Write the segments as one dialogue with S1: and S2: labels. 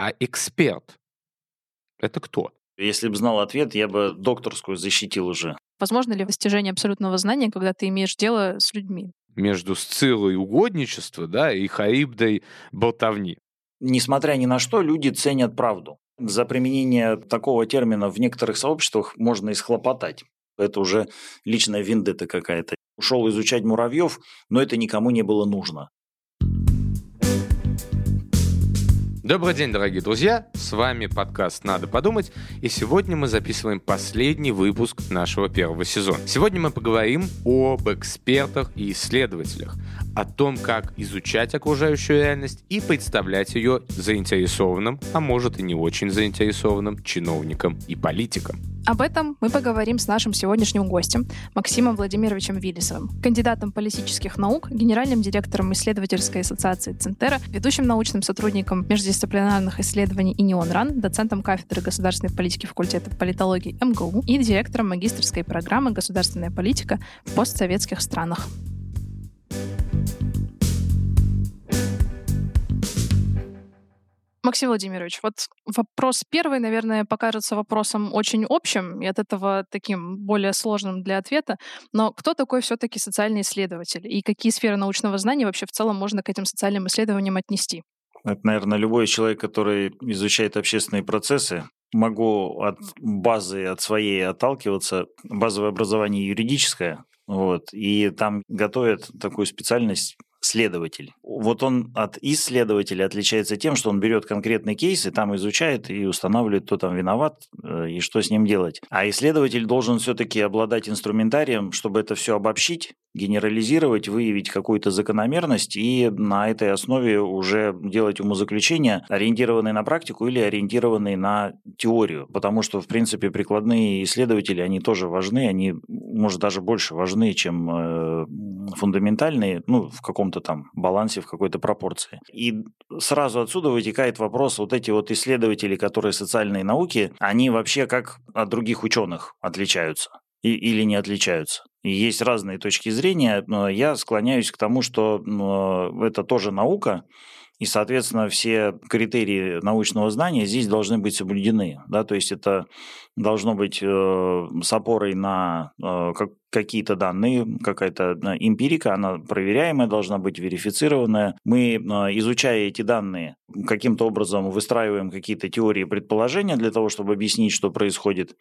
S1: А эксперт — это кто?
S2: Если бы знал ответ, я бы докторскую защитил уже.
S3: Возможно ли достижение абсолютного знания, когда ты имеешь дело с людьми?
S1: Между Сциллой угодничества, да, и Харибдой болтовни.
S2: Несмотря ни на что, люди ценят правду. За применение такого термина в некоторых сообществах можно исхлопотать. Это уже личная виндета какая-то. Ушел изучать муравьев, но это никому не было нужно.
S1: Добрый день, дорогие друзья! С вами подкаст «Надо подумать», и сегодня мы записываем последний выпуск нашего первого сезона. Сегодня мы поговорим об экспертах и исследователях, о том, как изучать окружающую реальность и представлять ее заинтересованным, а может и не очень заинтересованным чиновникам и политикам.
S3: Об этом мы поговорим с нашим сегодняшним гостем Максимом Владимировичем Виллисовым, кандидатом политических наук, генеральным директором исследовательской ассоциации Центера, ведущим научным сотрудником междисциплинарных исследований ИНИОН РАН, доцентом кафедры государственной политики факультета политологии МГУ и директором магистрской программы «Государственная политика в постсоветских странах». Максим Владимирович, вот вопрос первый, наверное, покажется вопросом очень общим и от этого таким более сложным для ответа. Но кто такой все-таки социальный исследователь и какие сферы научного знания вообще в целом можно к этим социальным исследованиям отнести?
S2: Это, наверное, любой человек, который изучает общественные процессы. Могу от базы, от своей отталкиваться. Базовое образование юридическое, вот, и там готовят такую специальность следователь. Вот он от исследователя отличается тем, что он берет конкретный кейс и там изучает и устанавливает, кто там виноват э, и что с ним делать. А исследователь должен все-таки обладать инструментарием, чтобы это все обобщить, генерализировать, выявить какую-то закономерность и на этой основе уже делать умозаключения, ориентированные на практику или ориентированные на теорию. Потому что, в принципе, прикладные исследователи, они тоже важны, они, может, даже больше важны, чем э, фундаментальные, ну, в каком-то там балансе, в какой-то пропорции. И сразу отсюда вытекает вопрос, вот эти вот исследователи, которые социальные науки, они вообще как от других ученых отличаются и, или не отличаются. И есть разные точки зрения, но я склоняюсь к тому, что это тоже наука, и, соответственно, все критерии научного знания здесь должны быть соблюдены. Да? То есть это должно быть э, с опорой на э, как, какие-то данные, какая-то э, эмпирика, она проверяемая, должна быть верифицированная. Мы, э, изучая эти данные, каким-то образом выстраиваем какие-то теории предположения для того, чтобы объяснить, что происходит.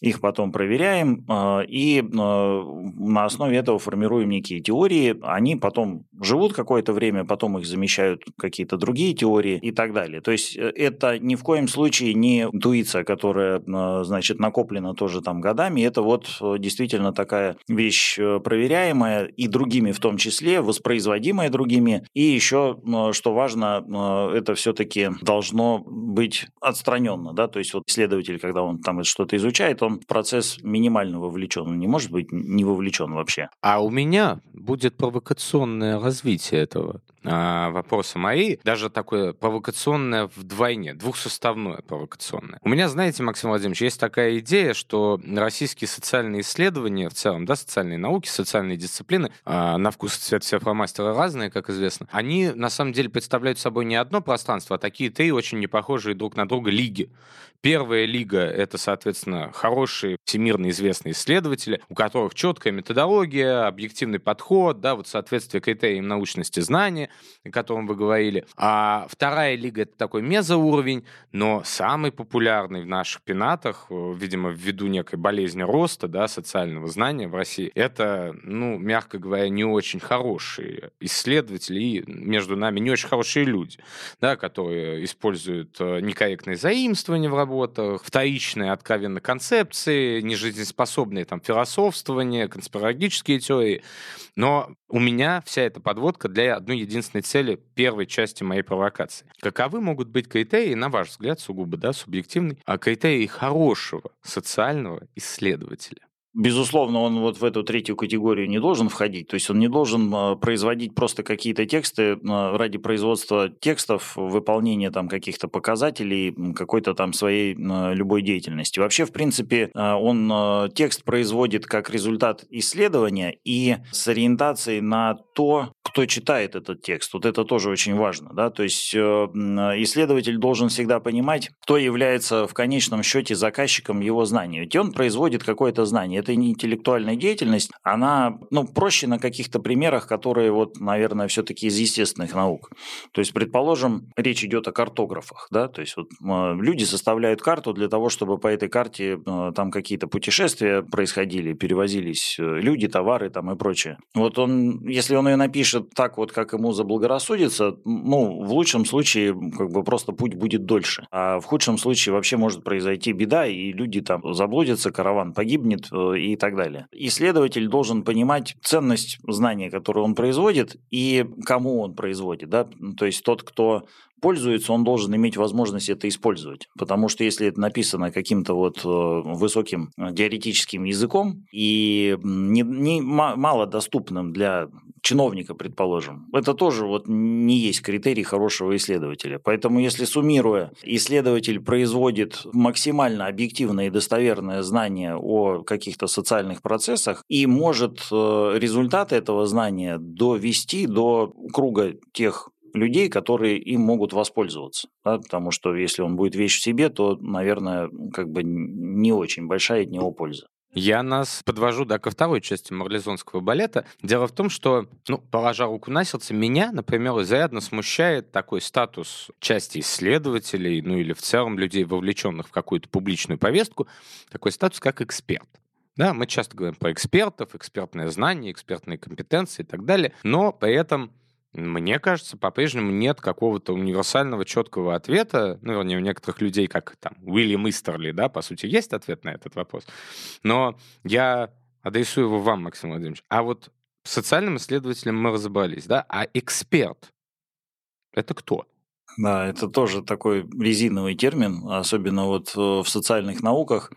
S2: Их потом проверяем э, и на основе этого формируем некие теории. Они потом живут какое-то время, потом их замещают какие-то другие теории и так далее. То есть это ни в коем случае не интуиция, которая, значит, накоплена тоже там годами. Это вот действительно такая вещь э, проверяемая и другими в том числе, воспроизводимая другими. И еще, что важно, э, это все-таки должно быть отстраненно. Да? То есть вот исследователь, когда он там что-то изучает, он в процесс минимально вовлечен. Он не может быть не вовлечен вообще.
S1: А у меня будет провокационное развитие этого а, вопроса мои, даже такое провокационное вдвойне, двухсоставное провокационное. У меня, знаете, Максим Владимирович, есть такая идея, что российские социальные исследования в целом, да, социальные науки, социальные дисциплины, а, на вкус и цвет все фломастеры разные, как известно, они на самом деле представляют собой не одно пространство, а такие три очень непохожие друг на друга лиги. Первая лига — это, соответственно, хорошие, всемирно известные исследователи, у которых четкая методология, объективный подход, да, вот соответствие критериям научности знания, о котором вы говорили. А вторая лига — это такой мезоуровень, но самый популярный в наших пенатах, э, видимо, ввиду некой болезни роста, да, социального знания в России, это, ну, мягко говоря, не очень хорошие исследователи и между нами не очень хорошие люди, да, которые используют э, некорректные заимствования в работах, вторичные откровенно концепции, нежизнеспособные там философствования, конспирологические теории. Но у меня вся эта подводка для одной единственной цели первой части моей провокации. Каковы могут быть критерии, на ваш взгляд, сугубо да, субъективный, а критерии хорошего социального исследователя?
S2: Безусловно, он вот в эту третью категорию не должен входить. То есть он не должен а, производить просто какие-то тексты а, ради производства текстов, выполнения там каких-то показателей, какой-то там своей а, любой деятельности. Вообще, в принципе, он текст производит как результат исследования и с ориентацией на то, кто читает этот текст. Вот это тоже очень важно. Да? То есть э, исследователь должен всегда понимать, кто является в конечном счете заказчиком его знаний. Ведь он производит какое-то знание это не интеллектуальная деятельность, она ну, проще на каких-то примерах, которые, вот, наверное, все-таки из естественных наук. То есть, предположим, речь идет о картографах, да, то есть вот люди составляют карту для того, чтобы по этой карте э, там какие-то путешествия происходили, перевозились э, люди, товары там и прочее. Вот он, если он ее напишет так вот, как ему заблагорассудится, ну, в лучшем случае как бы просто путь будет дольше, а в худшем случае вообще может произойти беда, и люди там заблудятся, караван погибнет, э, и так далее. Исследователь должен понимать ценность знания, которое он производит, и кому он производит. Да? То есть тот, кто пользуется, он должен иметь возможность это использовать. Потому что если это написано каким-то вот э, высоким э, теоретическим языком и не, не, мало доступным для чиновника, предположим, это тоже вот не есть критерий хорошего исследователя. Поэтому если суммируя, исследователь производит максимально объективное и достоверное знание о каких-то социальных процессах и может э, результаты этого знания довести до круга тех людей, которые им могут воспользоваться. Да? Потому что если он будет вещь в себе, то, наверное, как бы не очень большая от него польза.
S1: Я нас подвожу, да, ко второй части марлезонского балета. Дело в том, что, ну, положа руку на сердце, меня, например, изрядно смущает такой статус части исследователей, ну или в целом людей, вовлеченных в какую-то публичную повестку, такой статус, как эксперт. Да, мы часто говорим про экспертов, экспертное знание, экспертные компетенции и так далее, но при этом мне кажется, по-прежнему нет какого-то универсального четкого ответа. Ну, вернее, у некоторых людей, как там Уильям Истерли, да, по сути, есть ответ на этот вопрос. Но я адресую его вам, Максим Владимирович. А вот социальным исследователем мы разобрались, да, а эксперт — это кто?
S2: Да, это тоже такой резиновый термин, особенно вот э, в социальных науках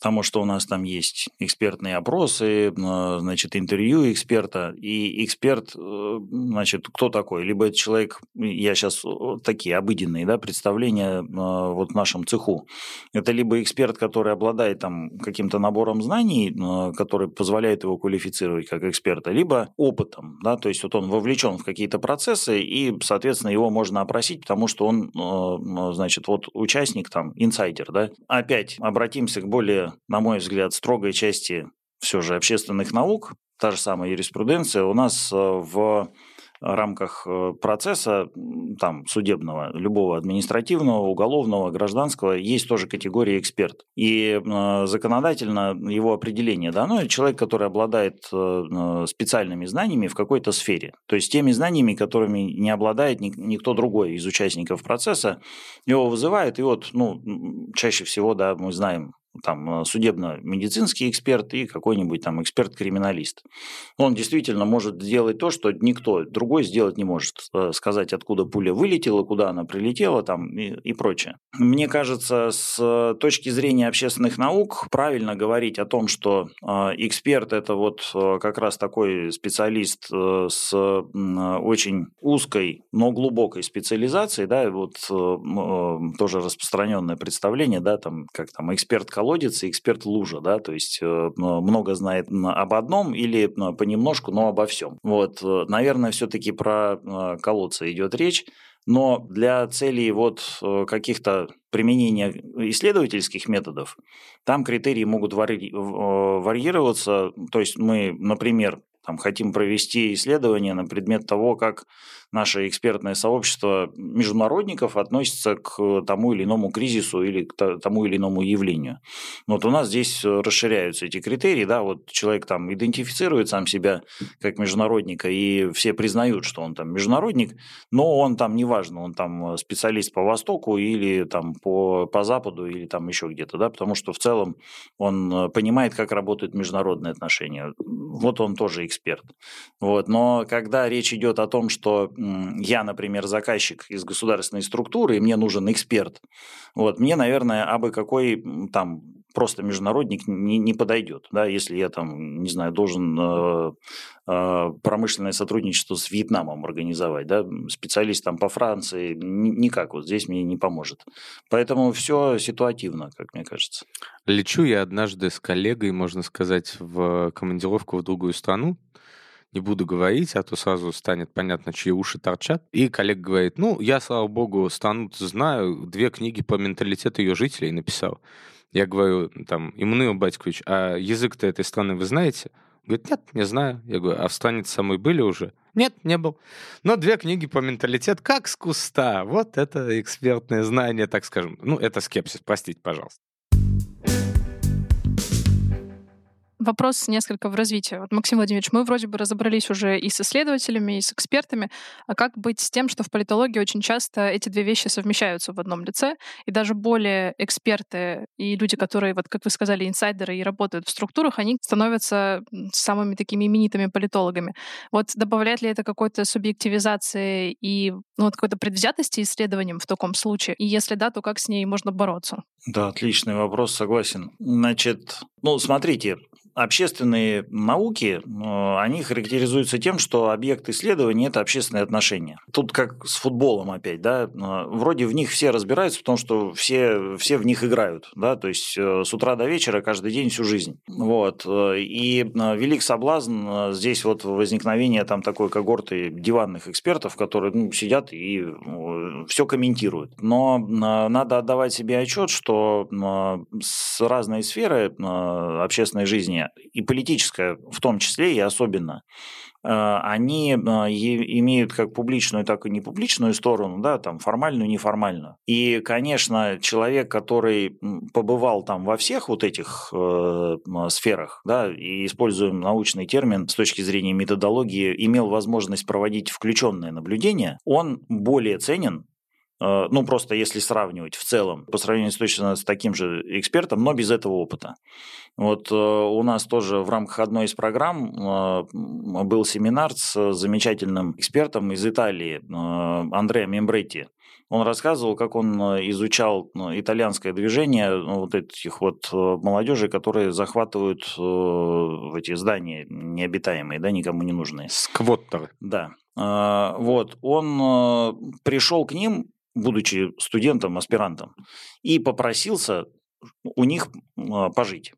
S2: потому что у нас там есть экспертные опросы, значит, интервью эксперта, и эксперт, э, значит, кто такой? Либо это человек, я сейчас такие обыденные да, представления э, вот в нашем цеху, это либо эксперт, который обладает там каким-то набором знаний, э, который позволяет его квалифицировать как эксперта, либо опытом, да, то есть вот он вовлечен в какие-то процессы, и, соответственно, его можно опросить, потому что он, значит, вот участник там, инсайдер, да. Опять обратимся к более на мой взгляд, строгой части все же общественных наук, та же самая юриспруденция, у нас э, в рамках э, процесса там, судебного, любого административного, уголовного, гражданского, есть тоже категория эксперт. И э, законодательно его определение дано, человек, который обладает специальными знаниями в какой-то сфере. То есть теми знаниями, которыми не обладает никто другой из участников процесса, его вызывают, и вот ну, чаще всего да, мы знаем там э, судебно-медицинский эксперт и какой-нибудь там эксперт-криминалист. Он действительно может сделать то, что никто другой сделать не может. Э, сказать, откуда пуля вылетела, куда она прилетела там и, и прочее. Мне кажется, с точки зрения общественных наук правильно говорить о том, что э, эксперт это вот как раз такой специалист с очень узкой, но глубокой специализацией, да, вот тоже распространенное представление, да, там, как там эксперт колодец и эксперт лужа, да, то есть э, много знает об одном или понемножку, но обо всем. Вот, э, наверное, все-таки про э, колодцы идет речь. Но для целей вот каких-то применения исследовательских методов, там критерии могут вари... варьироваться. То есть мы, например, там, хотим провести исследование на предмет того, как наше экспертное сообщество международников относится к тому или иному кризису или к тому или иному явлению. Вот у нас здесь расширяются эти критерии, да, вот человек там идентифицирует сам себя как международника, и все признают, что он там международник, но он там, неважно, он там специалист по Востоку или там по, по Западу или там еще где-то, да, потому что в целом он понимает, как работают международные отношения. Вот он тоже эксперт. Вот. Но когда речь идет о том, что я, например, заказчик из государственной структуры, и мне нужен эксперт, вот, мне, наверное, абы какой там просто международник не, не подойдет. Да, если я там, не знаю, должен э, э, промышленное сотрудничество с Вьетнамом организовать, да, специалист там по Франции, никак вот здесь мне не поможет. Поэтому все ситуативно, как мне кажется.
S1: Лечу я однажды с коллегой, можно сказать, в командировку в другую страну, не буду говорить, а то сразу станет понятно, чьи уши торчат. И коллега говорит, ну, я, слава богу, стану знаю, две книги по менталитету ее жителей написал. Я говорю, там, Имнуил Батькович, а язык-то этой страны вы знаете? Говорит, нет, не знаю. Я говорю, а в стране самой были уже? Нет, не был. Но две книги по менталитет как с куста. Вот это экспертное знание, так скажем. Ну, это скепсис, простите, пожалуйста.
S3: Вопрос несколько в развитии. Вот, Максим Владимирович, мы вроде бы разобрались уже и с исследователями, и с экспертами. А как быть с тем, что в политологии очень часто эти две вещи совмещаются в одном лице, и даже более эксперты и люди, которые, вот как вы сказали, инсайдеры и работают в структурах, они становятся самыми такими именитыми политологами. Вот добавляет ли это какой-то субъективизации и ну, вот какой-то предвзятости исследованиям в таком случае? И если да, то как с ней можно бороться?
S2: Да, отличный вопрос, согласен. Значит, ну, смотрите, общественные науки, э, они характеризуются тем, что объект исследования – это общественные отношения. Тут как с футболом опять, да, э, вроде в них все разбираются, потому что все, все в них играют, да, то есть э, с утра до вечера, каждый день, всю жизнь. Вот. И велик соблазн здесь вот возникновение там такой когорты диванных экспертов, которые ну, сидят и все комментируют. Но надо отдавать себе отчет, что с разной сферы общественной жизни и политическая в том числе и особенно, э, они э, имеют как публичную, так и непубличную сторону, да, там формальную, неформальную. И, конечно, человек, который побывал там во всех вот этих э, сферах, да, и используем научный термин с точки зрения методологии, имел возможность проводить включенное наблюдение, он более ценен, Э, ну, просто если сравнивать в целом, по сравнению с точно с таким же экспертом, но без этого опыта. Вот э, у нас тоже в рамках одной из программ э, был семинар с замечательным экспертом из Италии, Андреа Мембретти. Он рассказывал, как он изучал итальянское движение вот этих вот молодежи, которые захватывают эти здания необитаемые, да, никому не нужные.
S1: Сквоттеры.
S2: Да. Вот, он пришел к ним будучи студентом, аспирантом, и попросился у них а, пожить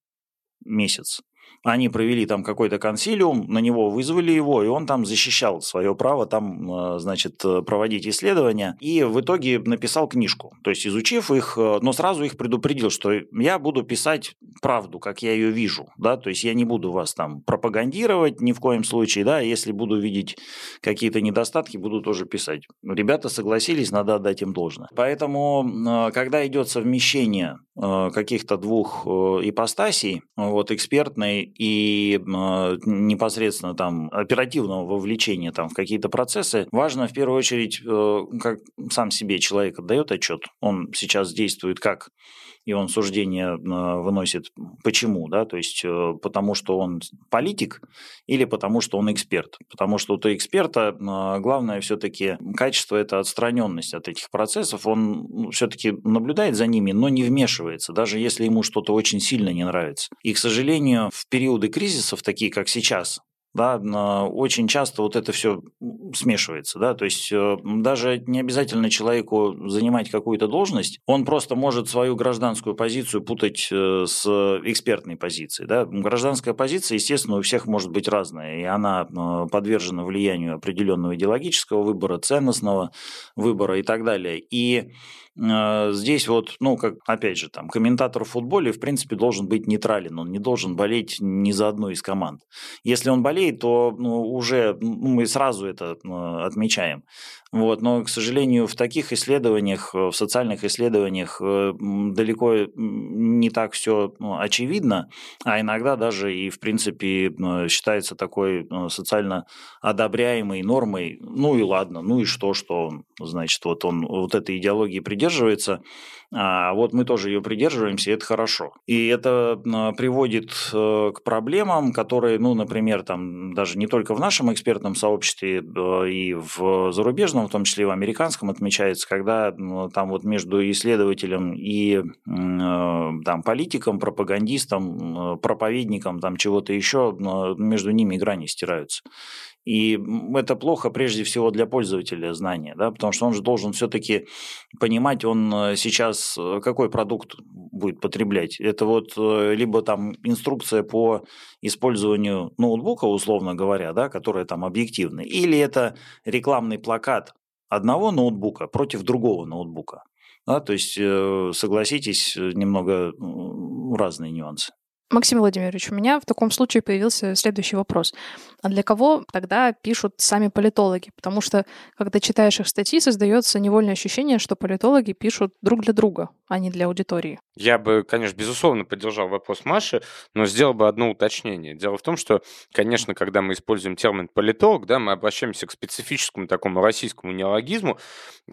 S2: месяц. Они провели там какой-то консилиум, на него вызвали его, и он там защищал свое право там, а, значит, проводить исследования. И в итоге написал книжку. То есть, изучив их, а, но сразу их предупредил, что я буду писать правду, как я ее вижу. Да? То есть, я не буду вас там пропагандировать ни в коем случае. Да? Если буду видеть какие-то недостатки, буду тоже писать. Ребята согласились, надо отдать им должное. Поэтому, когда идет совмещение каких-то двух ипостасей, вот экспертной и э, непосредственно там оперативного вовлечения там в какие-то процессы, важно в первую очередь, э, как сам себе человек отдает отчет, он сейчас действует как и он суждение э, выносит почему, да, то есть э, потому что он политик или потому что он эксперт. Потому что у эксперта э, главное все-таки качество – это отстраненность от этих процессов. Он ну, все-таки наблюдает за ними, но не вмешивается, даже если ему что-то очень сильно не нравится. И, к сожалению, в периоды кризисов, такие как сейчас, да, очень часто вот это все смешивается, да, то есть э, даже не обязательно человеку занимать какую-то должность, он просто может свою гражданскую позицию путать э, с экспертной позицией, да, гражданская позиция, естественно, у всех может быть разная, и она э, подвержена влиянию определенного идеологического выбора, ценностного выбора и так далее, и Здесь вот, ну, как, опять же, там, комментатор в футболе, в принципе, должен быть нейтрален, он не должен болеть ни за одну из команд. Если он болеет, то ну, уже ну, мы сразу это отмечаем. Вот, но, к сожалению, в таких исследованиях, э, в социальных исследованиях э, далеко не так все ну, очевидно, а иногда даже и, в принципе, считается такой социально одобряемой нормой. Ну и ладно, ну и что, что значит, вот он вот этой идеологии придерживается, а вот мы тоже ее придерживаемся, и это хорошо. И это приводит э, к проблемам, которые, ну, например, там даже не только в нашем экспертном сообществе, и в зарубежном, в том числе и в американском, отмечается, когда там вот между исследователем и э, там, политиком, пропагандистом, проповедником, там чего-то еще, между ними грани стираются. И это плохо прежде всего для пользователя знания, да, потому что он же должен все-таки понимать, он э, сейчас э, какой продукт будет потреблять. Это вот э, либо там инструкция по использованию ноутбука, условно говоря, да, которая там объективная, или это рекламный плакат одного ноутбука против другого ноутбука. Да, то есть, согласитесь, немного разные нюансы.
S3: Максим Владимирович, у меня в таком случае появился следующий вопрос. А для кого тогда пишут сами политологи? Потому что, когда читаешь их статьи, создается невольное ощущение, что политологи пишут друг для друга, а не для аудитории.
S1: Я бы, конечно, безусловно поддержал вопрос Маши, но сделал бы одно уточнение. Дело в том, что, конечно, когда мы используем термин политолог, да, мы обращаемся к специфическому такому российскому неологизму,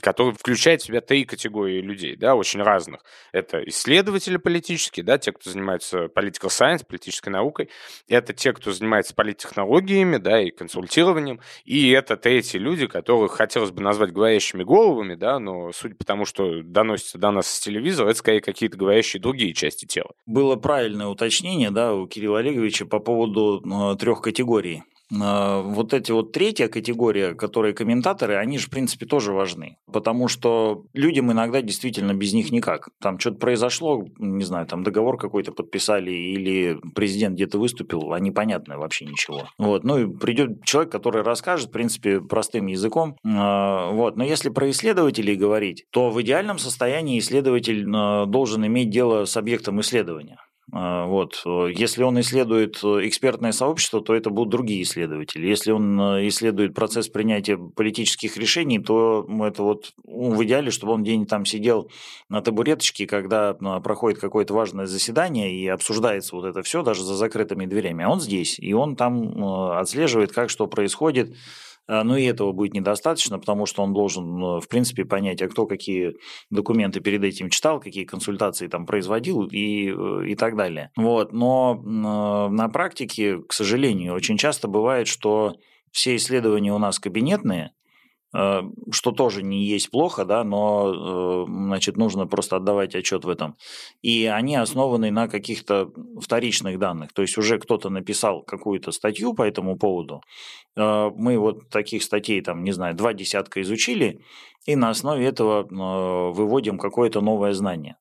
S1: который включает в себя три категории людей, да, очень разных. Это исследователи политические, да, те, кто занимаются политикой political science, политической наукой. Это те, кто занимается политтехнологиями, да, и консультированием. И это третьи люди, которых хотелось бы назвать говорящими головами, да, но судя по тому, что доносится до нас с телевизора, это скорее какие-то говорящие другие части тела.
S2: Было правильное уточнение, да, у Кирилла Олеговича по поводу э, трех категорий вот эти вот третья категория, которые комментаторы, они же, в принципе, тоже важны. Потому что людям иногда действительно без них никак. Там что-то произошло, не знаю, там договор какой-то подписали или президент где-то выступил, а непонятно вообще ничего. Вот. Ну и придет человек, который расскажет, в принципе, простым языком. А, вот. Но если про исследователей говорить, то в идеальном состоянии исследователь а, должен иметь дело с объектом исследования. А, вот. Если он исследует э, экспертное сообщество, то это будут другие исследователи. Если он э, исследует процесс принятия политических решений, то это вот ну, в идеале, чтобы он день там сидел на табуреточке, когда а, проходит какое-то важное заседание и обсуждается вот это все даже за закрытыми дверями. А он здесь, и он там э, отслеживает, как что происходит, но и этого будет недостаточно, потому что он должен, ну, в принципе, понять, а кто какие документы перед этим читал, какие консультации там производил и, э, и так далее. Вот. Но на практике, к сожалению, очень часто бывает, что все исследования у нас кабинетные, Э, что тоже не есть плохо, да, но э, значит, нужно просто отдавать отчет в этом. И они основаны на каких-то вторичных данных. То есть уже кто-то написал какую-то статью по этому поводу. Э, мы вот таких статей, там, не знаю, два десятка изучили, и на основе этого выводим какое-то новое знание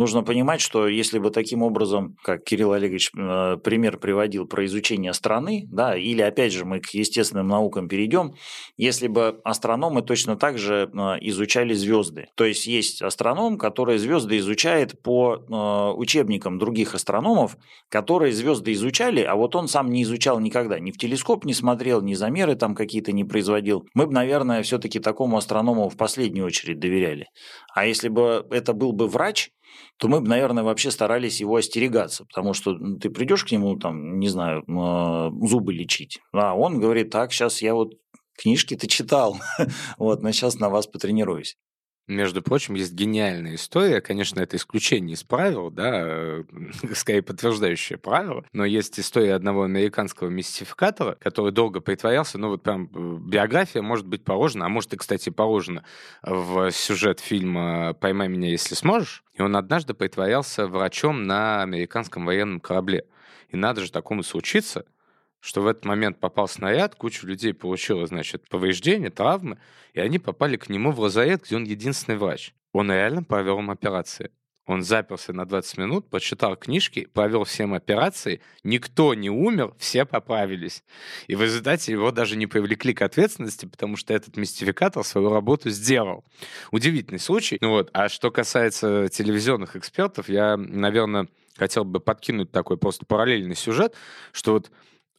S2: нужно понимать, что если бы таким образом, как Кирилл Олегович э, пример приводил про изучение страны, да, или опять же мы к естественным наукам перейдем, если бы астрономы точно так же э, изучали звезды. То есть есть астроном, который звезды изучает по э, учебникам других астрономов, которые звезды изучали, а вот он сам не изучал никогда, ни в телескоп не смотрел, ни замеры там какие-то не производил. Мы бы, наверное, все-таки такому астроному в последнюю очередь доверяли. А если бы это был бы врач, то мы бы, наверное, вообще старались его остерегаться, потому что ты придешь к нему, там, не знаю, а, зубы лечить, а он говорит, так, сейчас я вот книжки-то читал, вот, но сейчас на вас потренируюсь.
S1: Между прочим, есть гениальная история. Конечно, это исключение из правил, да, скорее подтверждающее правило. Но есть история одного американского мистификатора, который долго притворялся. Ну, вот прям э, биография может быть положена, а может и, кстати, положена в сюжет фильма «Поймай меня, если сможешь». И он однажды притворялся врачом на американском военном корабле. И надо же такому случиться, что в этот момент попал снаряд, куча людей получила, значит, повреждения, травмы, и они попали к нему в лазарет, где он единственный врач. Он реально провел им операции. Он заперся на 20 минут, почитал книжки, провел всем операции, никто не умер, все поправились. И в результате его даже не привлекли к ответственности, потому что этот мистификатор свою работу сделал. Удивительный случай. Ну вот. А что касается телевизионных экспертов, я, наверное, хотел бы подкинуть такой просто параллельный сюжет, что вот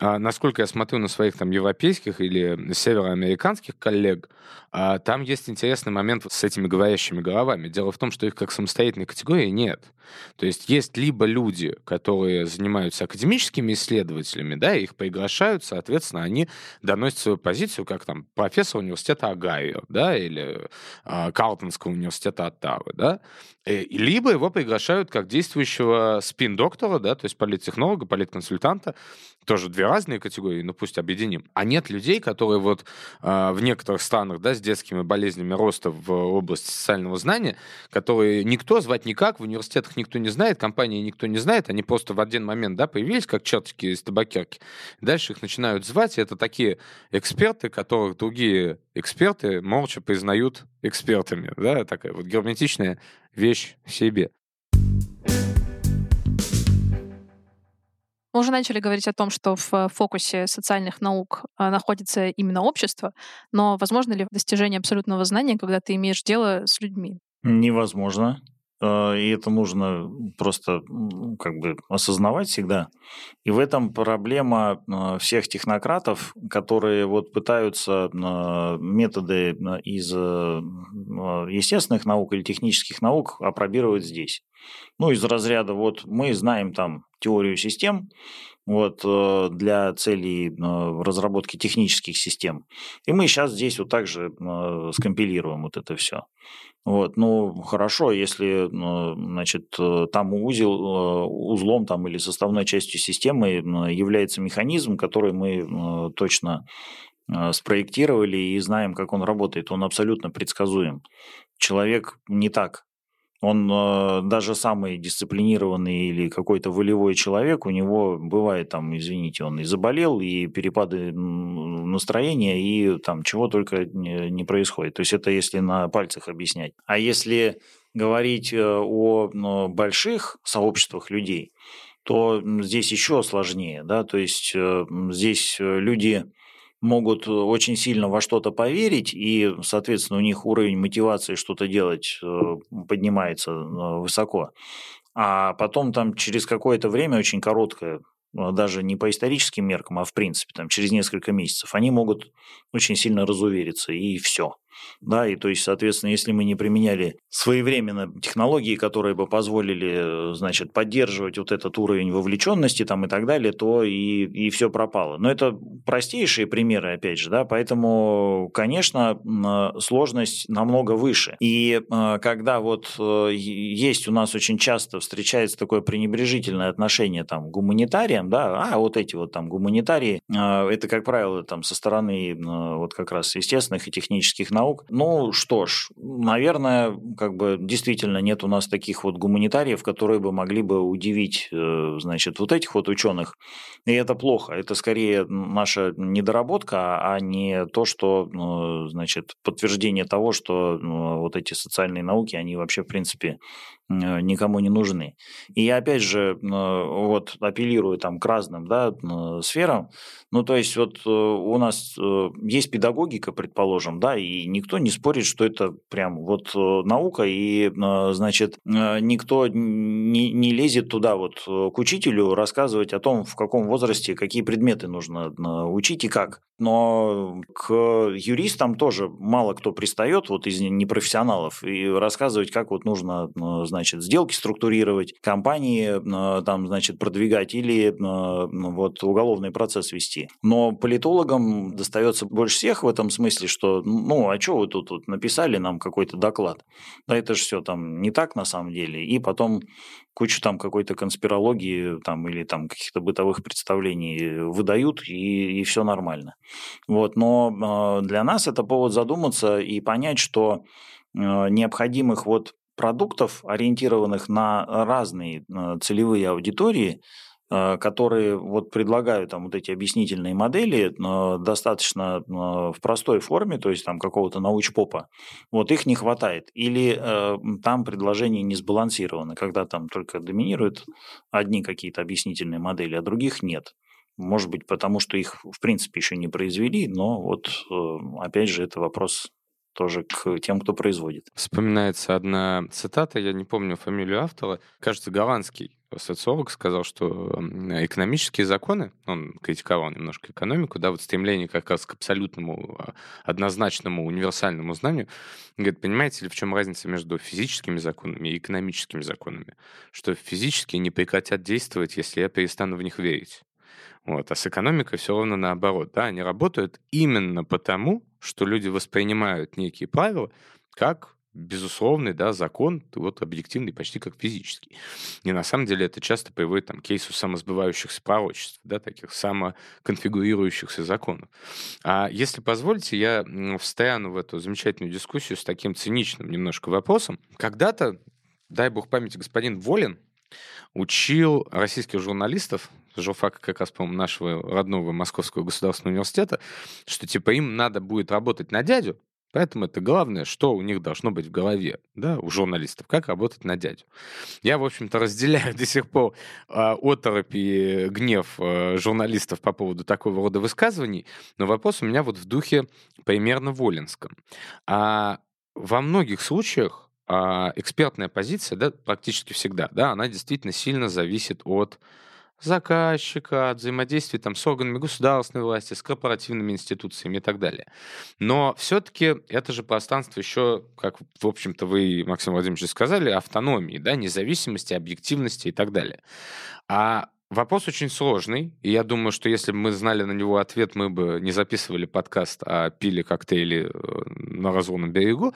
S1: насколько я смотрю на своих там европейских или североамериканских коллег, а, там есть интересный момент с этими говорящими головами. Дело в том, что их как самостоятельной категории нет. То есть есть либо люди, которые занимаются академическими исследователями, да, их приглашают, соответственно, они доносят свою позицию, как там профессор университета Огайо, да, или э, Карлтонского университета Оттавы, да, и, либо его приглашают как действующего спин-доктора, да, то есть политтехнолога, политконсультанта, тоже две разные категории, ну пусть объединим. А нет людей, которые вот э, в некоторых странах, да, с детскими болезнями роста в области социального знания, которые никто звать никак, в университетах никто не знает, компании никто не знает, они просто в один момент, да, появились как чертики из табакерки. Дальше их начинают звать, и это такие эксперты, которых другие эксперты молча признают экспертами, да, такая вот герметичная вещь в себе.
S3: Мы уже начали говорить о том, что в фокусе социальных наук а, находится именно общество, но возможно ли достижение абсолютного знания, когда ты имеешь дело с людьми?
S2: Невозможно. А, и это нужно просто как бы осознавать всегда. И в этом проблема а, всех технократов, которые вот пытаются методы из естественных наук или технических наук опробировать здесь. Ну, из разряда вот мы знаем там теорию систем, вот, э, для целей э, разработки технических систем. И мы сейчас здесь вот также э, скомпилируем вот это все. Вот, ну, хорошо, если, значит, там узел, узлом там, или составной частью системы является механизм, который мы точно спроектировали и знаем, как он работает, он абсолютно предсказуем. Человек не так он э, даже самый дисциплинированный или какой-то волевой человек, у него бывает там, извините, он и заболел, и перепады настроения, и там чего только не происходит. То есть это если на пальцах объяснять. А если говорить э, о больших сообществах людей, то здесь еще сложнее, да, то есть э, здесь люди могут э, очень сильно во что-то поверить, и, соответственно, у них уровень мотивации что-то делать э, поднимается э, высоко. А потом там через какое-то время, очень короткое, даже не по историческим меркам, а в принципе, там, через несколько месяцев, они могут очень сильно разувериться, и все. Да, и то есть, соответственно, если мы не применяли своевременно технологии, которые бы позволили, значит, поддерживать вот этот уровень вовлеченности там и так далее, то и, и все пропало. Но это простейшие примеры, опять же, да, поэтому, конечно, сложность намного выше. И э, когда вот э, есть у нас очень часто встречается такое пренебрежительное отношение там к гуманитариям, да, а вот эти вот там гуманитарии, э, это, как правило, там со стороны вот как раз естественных и технических наук, наук. Ну что ж, наверное, как бы действительно нет у нас таких вот гуманитариев, которые бы могли бы удивить, э, значит, вот этих вот ученых. И это плохо. Это скорее наша недоработка, а не то, что, ну, значит, подтверждение того, что ну, вот эти социальные науки, они вообще, в принципе, никому не нужны. И я опять же вот апеллирую там к разным да, сферам. Ну, то есть вот э, у нас э, есть педагогика, предположим, да, и никто не спорит, что это прям вот наука, и, значит, никто не, не лезет туда вот к учителю рассказывать о том, в каком возрасте какие предметы нужно учить и как. Но к юристам тоже мало кто пристает вот из непрофессионалов и рассказывать, как вот нужно, значит, значит, сделки структурировать, компании э, там, значит, продвигать или э, ну, вот уголовный процесс вести. Но политологам достается больше всех в этом смысле, что, ну, а что вы тут вот написали нам какой-то доклад? Да это же все там не так на самом деле. И потом кучу там какой-то конспирологии там, или там каких-то бытовых представлений выдают, и, и все нормально. Вот. Но э, для нас это повод задуматься и понять, что необходимых вот продуктов, ориентированных на разные э, целевые аудитории, которые вот предлагают там вот эти объяснительные модели э, достаточно в простой форме, то есть там какого-то научпопа, вот их не хватает. Или там предложения не сбалансированы, когда там только доминируют одни какие-то объяснительные модели, а других нет. Может быть, потому что их, в принципе, еще не произвели, но вот, опять же, это вопрос тоже к тем, кто производит.
S1: Вспоминается одна цитата, я не помню фамилию автора, кажется, голландский социолог сказал, что экономические законы, он критиковал немножко экономику, да, вот стремление как раз к абсолютному, а, однозначному, универсальному знанию, говорит, понимаете ли, в чем разница между физическими законами и экономическими законами? Что физические не прекратят действовать, если я перестану в них верить. Вот. А с экономикой все ровно наоборот. Да? Они работают именно потому, что люди воспринимают некие правила как безусловный, да, закон, вот объективный почти как физический. И на самом деле это часто приводит там, к кейсу самосбывающихся пророчеств, да, таких самоконфигурирующихся законов. А если позволите, я встану в эту замечательную дискуссию с таким циничным немножко вопросом. Когда-то, дай бог памяти, господин Волин учил российских журналистов, журфака как раз, по-моему, нашего родного Московского государственного университета, что типа им надо будет работать на дядю, Поэтому это главное, что у них должно быть в голове, да, у журналистов, как работать на дядю. Я, в общем-то, разделяю до сих пор э, оторопь и гнев э, журналистов по поводу такого рода высказываний, но вопрос у меня вот в духе примерно Волинском. А во многих случаях экспертная позиция, да, практически всегда, да, она действительно сильно зависит от заказчика, от взаимодействия там, с органами государственной власти, с корпоративными институциями и так далее. Но все-таки это же пространство еще, как, в общем-то, вы, Максим Владимирович, сказали, автономии, да, независимости, объективности и так далее. А Вопрос очень сложный, и я думаю, что если бы мы знали на него ответ, мы бы не записывали подкаст, а пили коктейли э, на разломном берегу.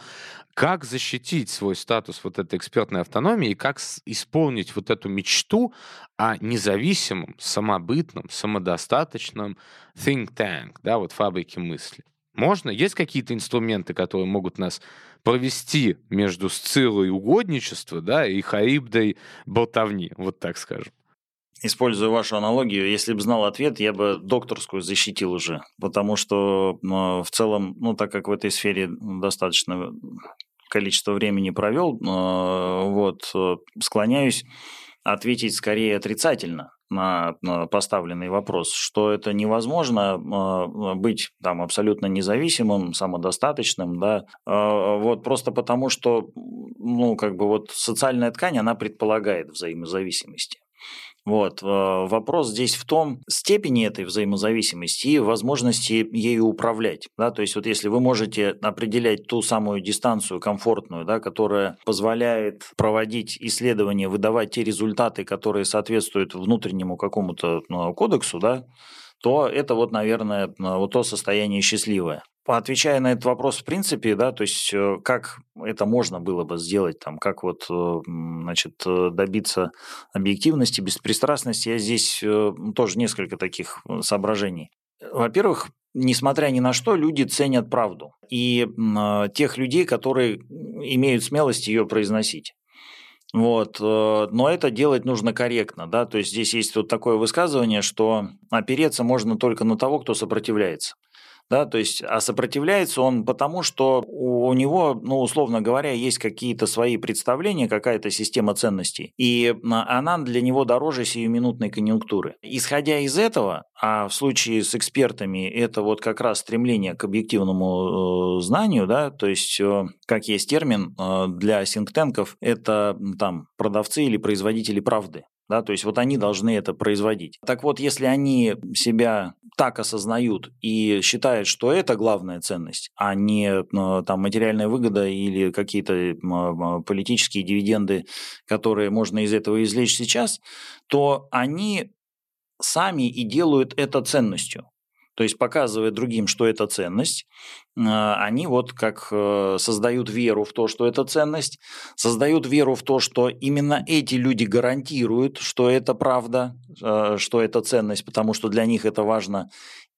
S1: Как защитить свой статус вот этой экспертной автономии и как исполнить вот эту мечту о независимом, самобытном, самодостаточном think tank, да, вот фабрике мысли? Можно? Есть какие-то инструменты, которые могут нас провести между сцилой угодничества, да, и харибдой болтовни, вот так скажем?
S2: Используя вашу аналогию, если бы знал ответ, я бы докторскую защитил уже, потому что в целом, ну так как в этой сфере достаточно количество времени провел, э, вот, э, склоняюсь ответить скорее отрицательно на, поставленный вопрос, что это невозможно э, быть там абсолютно независимым, самодостаточным, да, вот просто потому что, ну, как бы вот социальная ткань, она предполагает взаимозависимости. Вот. Э, вопрос здесь в том степени этой взаимозависимости и возможности ею управлять. Да? То есть вот если вы можете определять ту самую дистанцию комфортную, да, которая позволяет проводить исследования, выдавать те результаты, которые соответствуют внутреннему какому-то ну, кодексу, да, то это вот, наверное, вот то состояние счастливое. Отвечая на этот вопрос, в принципе, да, то есть э, как это можно было бы сделать, там, как вот, э, значит, э, добиться объективности, беспристрастности, я здесь тоже несколько таких соображений. Во-первых, несмотря ни на что, люди ценят правду. И тех людей, которые имеют смелость ее произносить. Вот. Но это делать нужно корректно. Да? То есть здесь есть вот такое высказывание, что опереться можно только на того, кто сопротивляется да, то есть, а сопротивляется он потому, что у, у него, ну, условно говоря, есть какие-то свои представления, какая-то система ценностей, и она для него дороже сиюминутной конъюнктуры. Исходя из этого, а в случае с экспертами это вот как раз стремление к объективному э, знанию, да, то есть, э, как есть термин э, для синктенков, это там продавцы или производители правды. Да, то есть вот они должны это производить. Так вот, если они себя так осознают и считают, что это главная ценность, а не э, там, материальная выгода или какие-то политические дивиденды, которые можно из этого извлечь сейчас, то они сами и делают это ценностью. То есть показывая другим, что это ценность, э, они вот как э, создают веру в то, что это ценность, создают веру в то, что именно эти люди гарантируют, что это правда, э, что это ценность, потому что для них это важно,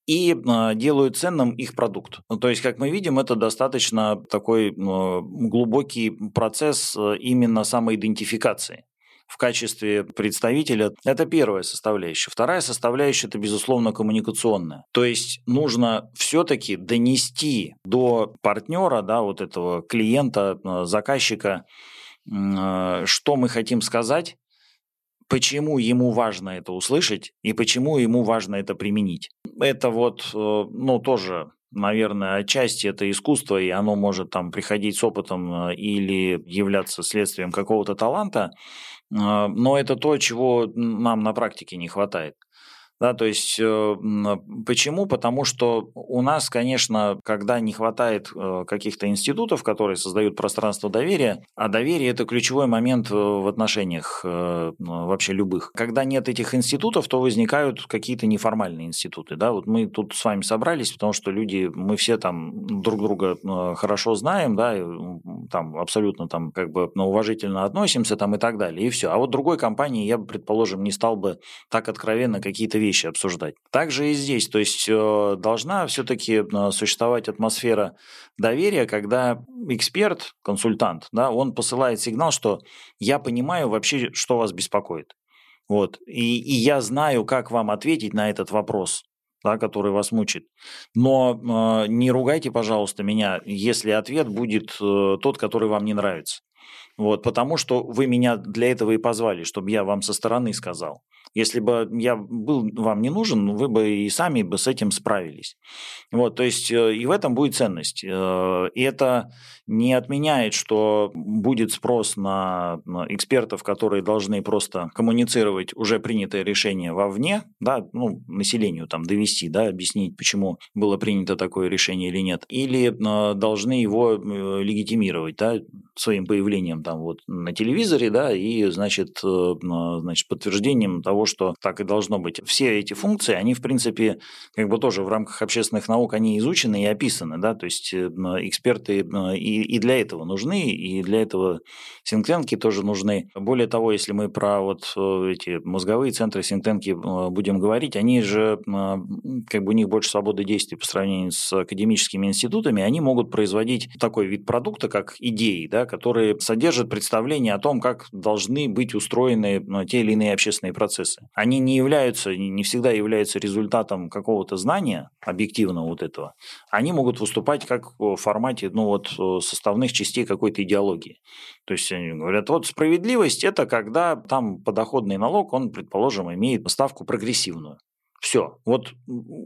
S2: и делают ценным их продукт. Ну, то есть, как мы видим, это достаточно такой глубокий процесс именно самоидентификации в качестве представителя. Это первая составляющая. Вторая составляющая – это, безусловно, коммуникационная. То есть нужно все-таки донести до партнера, да, вот этого клиента, э, заказчика, э, что мы хотим сказать, почему ему важно это услышать и почему ему важно это применить. Это вот, э, ну, тоже наверное, отчасти это искусство, и оно может там приходить с опытом или являться следствием какого-то таланта, а, но это то, чего нам на практике не хватает. Да, то есть э, почему? Потому что у нас, конечно, когда не хватает э, каких-то институтов, которые создают пространство доверия, а доверие это ключевой момент в отношениях вообще любых. Когда нет этих институтов, то возникают какие-то неформальные институты. Да? Вот мы тут с вами собрались, потому что люди, мы все там друг друга хорошо знаем, да, там абсолютно там как бы уважительно относимся там и так далее, и все. А вот другой компании я бы, предположим, не стал бы так откровенно какие-то вещи обсуждать. Также и здесь, то есть э, должна все-таки э, существовать атмосфера доверия, когда эксперт, консультант, да, он посылает сигнал, что я понимаю вообще, что вас беспокоит. Вот. И, и я знаю, как вам ответить на этот вопрос да, который вас мучит. Но э, не ругайте, пожалуйста, меня, если ответ будет э, тот, который вам не нравится. Вот, потому что вы меня для этого и позвали, чтобы я вам со стороны сказал. Если бы я был вам не нужен, вы бы и сами бы с этим справились. Вот, то есть э, и в этом будет ценность. Э, и это не отменяет, что будет спрос на экспертов, которые должны просто коммуницировать уже принятое решение вовне, да, ну, населению там довести, да, объяснить, почему было принято такое решение или нет, или э, должны его легитимировать, да, своим появлением там вот на телевизоре, да, и, значит, значит, подтверждением того, что так и должно быть. Все эти функции, они, в принципе, как бы тоже в рамках общественных наук, они изучены и описаны, да, то есть э, эксперты э, и, и для этого нужны, и для этого синктенки тоже нужны. Более того, если мы про вот э, эти мозговые центры синктенки будем говорить, они же, как бы у них больше свободы действий по сравнению с академическими институтами, они могут производить такой вид продукта, как идеи, да, которые содержат представление о том, как должны быть устроены те или иные общественные процессы процессы. Они не являются, не всегда являются результатом какого-то знания объективного вот этого. Они могут выступать как в формате ну, вот, составных частей какой-то идеологии. То есть они говорят, вот справедливость – это когда там подоходный налог, он, предположим, имеет ставку прогрессивную. Все. Вот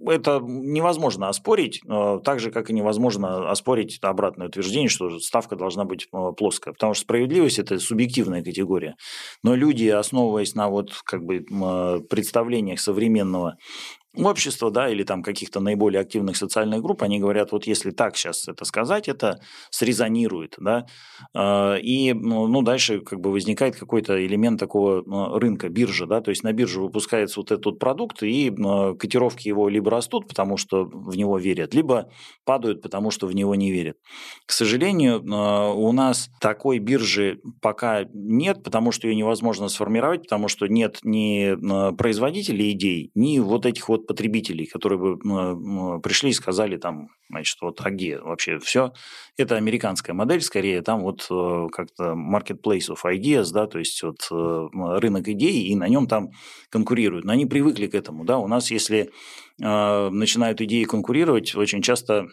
S2: это невозможно оспорить, э, так же, как и невозможно оспорить обратное утверждение, что ставка должна быть э, плоская. Потому что справедливость – это субъективная категория. Но люди, основываясь на вот как бы э, представлениях современного общества, да, или там каких-то наиболее активных социальных групп, они говорят, вот если так сейчас это сказать, это срезонирует, да, а, и, ну, ну, дальше как бы возникает какой-то элемент такого ну, рынка, биржа, да, то есть на бирже выпускается вот этот продукт, и ну, котировки его либо растут, потому что в него верят, либо падают, потому что в него не верят. К сожалению, у нас такой биржи пока нет, потому что ее невозможно сформировать, потому что нет ни производителей идей, ни вот этих вот от потребителей, которые бы пришли и сказали там, значит, вот, а вообще все? Это американская модель, скорее, там вот э, как-то marketplace of ideas, да, то есть вот э, рынок идей, и на нем там конкурируют. Но они привыкли к этому, да, у нас, если э, начинают идеи конкурировать, очень часто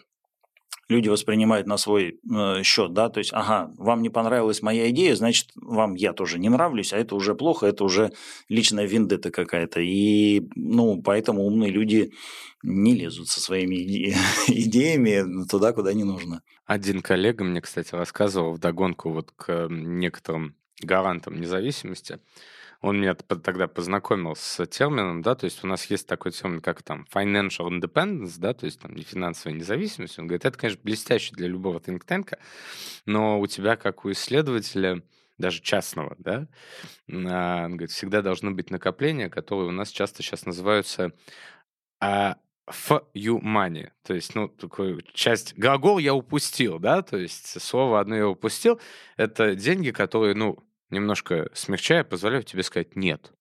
S2: люди воспринимают на свой э, счет, да, то есть, ага, вам не понравилась моя идея, значит, вам я тоже не нравлюсь, а это уже плохо, это уже личная вендетта какая-то. И, ну, поэтому умные люди не лезут со своими иде- идеями туда, куда не нужно.
S1: Один коллега мне, кстати, рассказывал вдогонку вот к некоторым гарантам независимости, он меня тогда познакомил с термином, да, то есть у нас есть такой термин, как там financial independence, да, то есть там финансовая независимость. Он говорит, это, конечно, блестяще для любого think но у тебя, как у исследователя, даже частного, да, а, он говорит, всегда должны быть накопления, которые у нас часто сейчас называются а, you money. То есть, ну, такой часть... Глагол я упустил, да, то есть слово одно я упустил. Это деньги, которые, ну, немножко смягчая, позволяю тебе сказать «нет».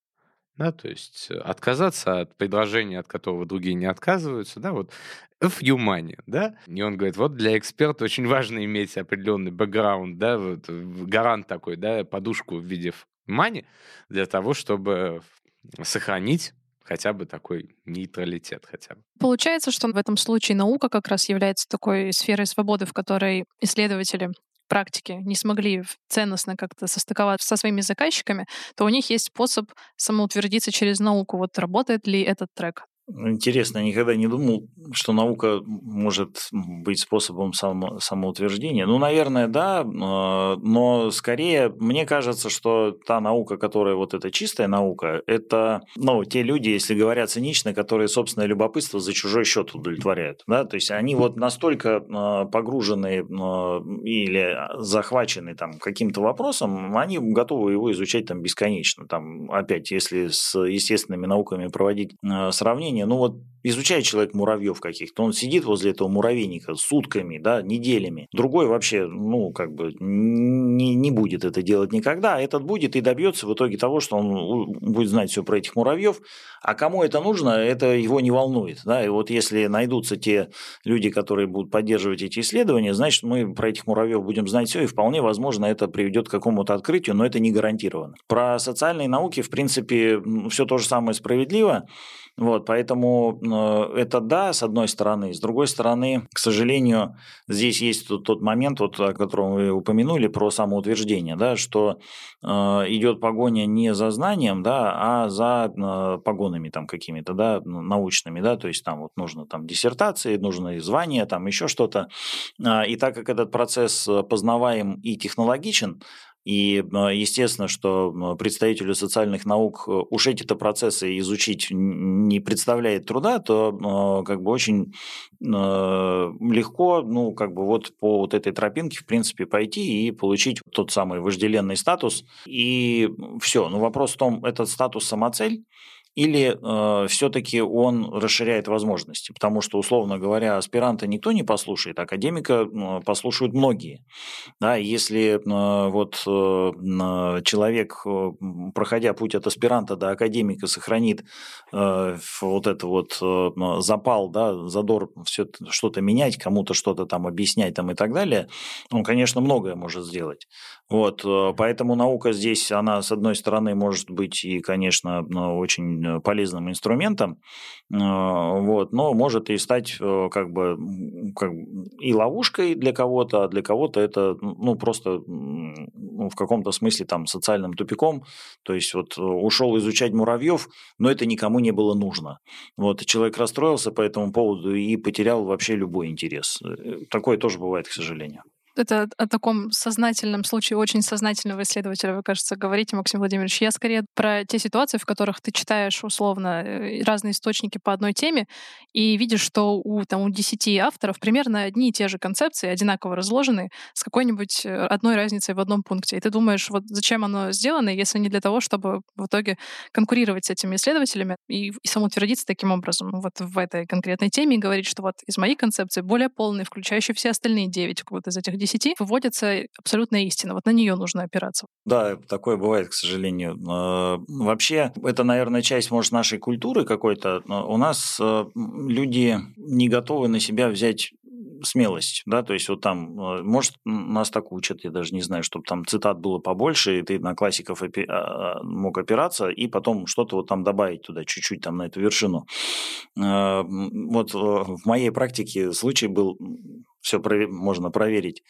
S1: Да, то есть э, отказаться от предложения, от которого другие не отказываются, да, вот you money, да, и он говорит, вот для эксперта очень важно иметь определенный бэкграунд, да, вот гарант такой, да, подушку в виде money для того, чтобы сохранить хотя бы такой нейтралитет хотя бы.
S3: Получается, что в этом случае наука как раз является такой сферой свободы, в которой исследователи практике не смогли ценностно как-то состыковаться со своими заказчиками, то у них есть способ самоутвердиться через науку. Вот работает ли этот трек?
S2: Интересно, никогда не думал, что наука может быть способом само, самоутверждения. Ну, наверное, да, но скорее мне кажется, что та наука, которая вот эта чистая наука, это, ну, те люди, если говорят цинично, которые собственное любопытство за чужой счет удовлетворяют, да, то есть они вот настолько погружены или захвачены там каким-то вопросом, они готовы его изучать там бесконечно. Там опять, если с естественными науками проводить сравнение, обучения, ну вот изучает человек муравьев каких-то, он сидит возле этого муравейника сутками, да, неделями. Другой вообще, ну, как бы не, не будет это делать никогда, а этот будет и добьется в итоге того, что он будет знать все про этих муравьев, а кому это нужно, это его не волнует, да, и вот если найдутся те люди, которые будут поддерживать эти исследования, значит, мы про этих муравьев будем знать все, и вполне возможно это приведет к какому-то открытию, но это не гарантированно. Про социальные науки, в принципе, все то же самое справедливо, вот, поэтому э, это да, с одной стороны. С другой стороны, к сожалению, здесь есть тот, тот момент, вот, о котором вы упомянули, про самоутверждение, да, что э, идет погоня не за знанием, да, а за э, погонами там какими-то, да, научными, да, то есть там вот нужно там диссертации, нужно звание, там еще что-то. Э, и так как этот процесс познаваем и технологичен, и естественно, что представителю социальных наук э, уж эти-то процессы изучить не представляет труда, то как бы очень э, легко, ну, как бы вот по вот этой тропинке, в принципе, пойти и получить тот самый вожделенный статус. И все. Но вопрос в том, этот статус самоцель, или э, все-таки он расширяет возможности? Потому что, условно говоря, аспиранта никто не послушает, академика э, послушают многие. Да, если э, вот э, человек, э, проходя путь от аспиранта до академика, сохранит э, вот это вот э, запал, да, задор все что-то менять, кому-то что-то там объяснять там и так далее, он, конечно, многое может сделать. Вот, э, поэтому наука здесь, она, с одной стороны, может быть и, конечно, очень Э, полезным инструментом, э, вот, но может и стать э, как бы как, и ловушкой для кого-то, а для кого-то это ну, просто ну, в каком-то смысле там социальным тупиком, то есть вот ушел изучать муравьев, но это никому не было нужно. Вот, человек расстроился по этому поводу и потерял вообще любой интерес. Такое тоже бывает, к сожалению
S3: это о таком сознательном случае очень сознательного исследователя, вы, кажется, говорите, Максим Владимирович. Я скорее про те ситуации, в которых ты читаешь условно э, разные источники по одной теме и видишь, что у, там, у 10 авторов примерно одни и те же концепции, одинаково разложены, с какой-нибудь э, одной разницей в одном пункте. И ты думаешь, вот зачем оно сделано, если не для того, чтобы в итоге конкурировать с этими исследователями и, и самоутвердиться таким образом вот в этой конкретной теме и говорить, что вот из моей концепции более полной, включающей все остальные 9 вот из этих 10 10 выводится абсолютная истина. Вот на нее нужно опираться.
S2: Да, такое бывает, к сожалению. А, вообще, это, наверное, часть, может, нашей культуры какой-то. У нас э, люди не готовы на себя взять смелость, да, то есть вот там, э, может, нас так учат, я даже не знаю, чтобы там цитат было побольше, и ты на классиков опи- а, мог опираться, и потом что-то вот там добавить туда, чуть-чуть там на эту вершину. А, вот в моей практике случай был все провер- можно проверить.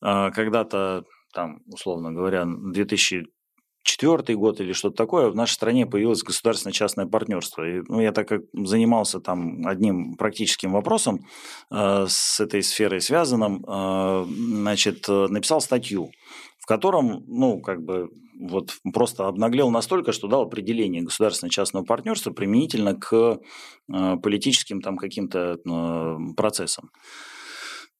S2: А, когда-то, там, условно говоря, 2004 год или что-то такое, в нашей стране появилось государственно-частное партнерство. И, ну, я так как занимался там одним практическим вопросом э, с этой сферой связанным, э, значит, написал статью, в котором, ну, как бы, вот просто обнаглел настолько, что дал определение государственно-частного партнерства применительно к э, политическим там каким-то э, процессам.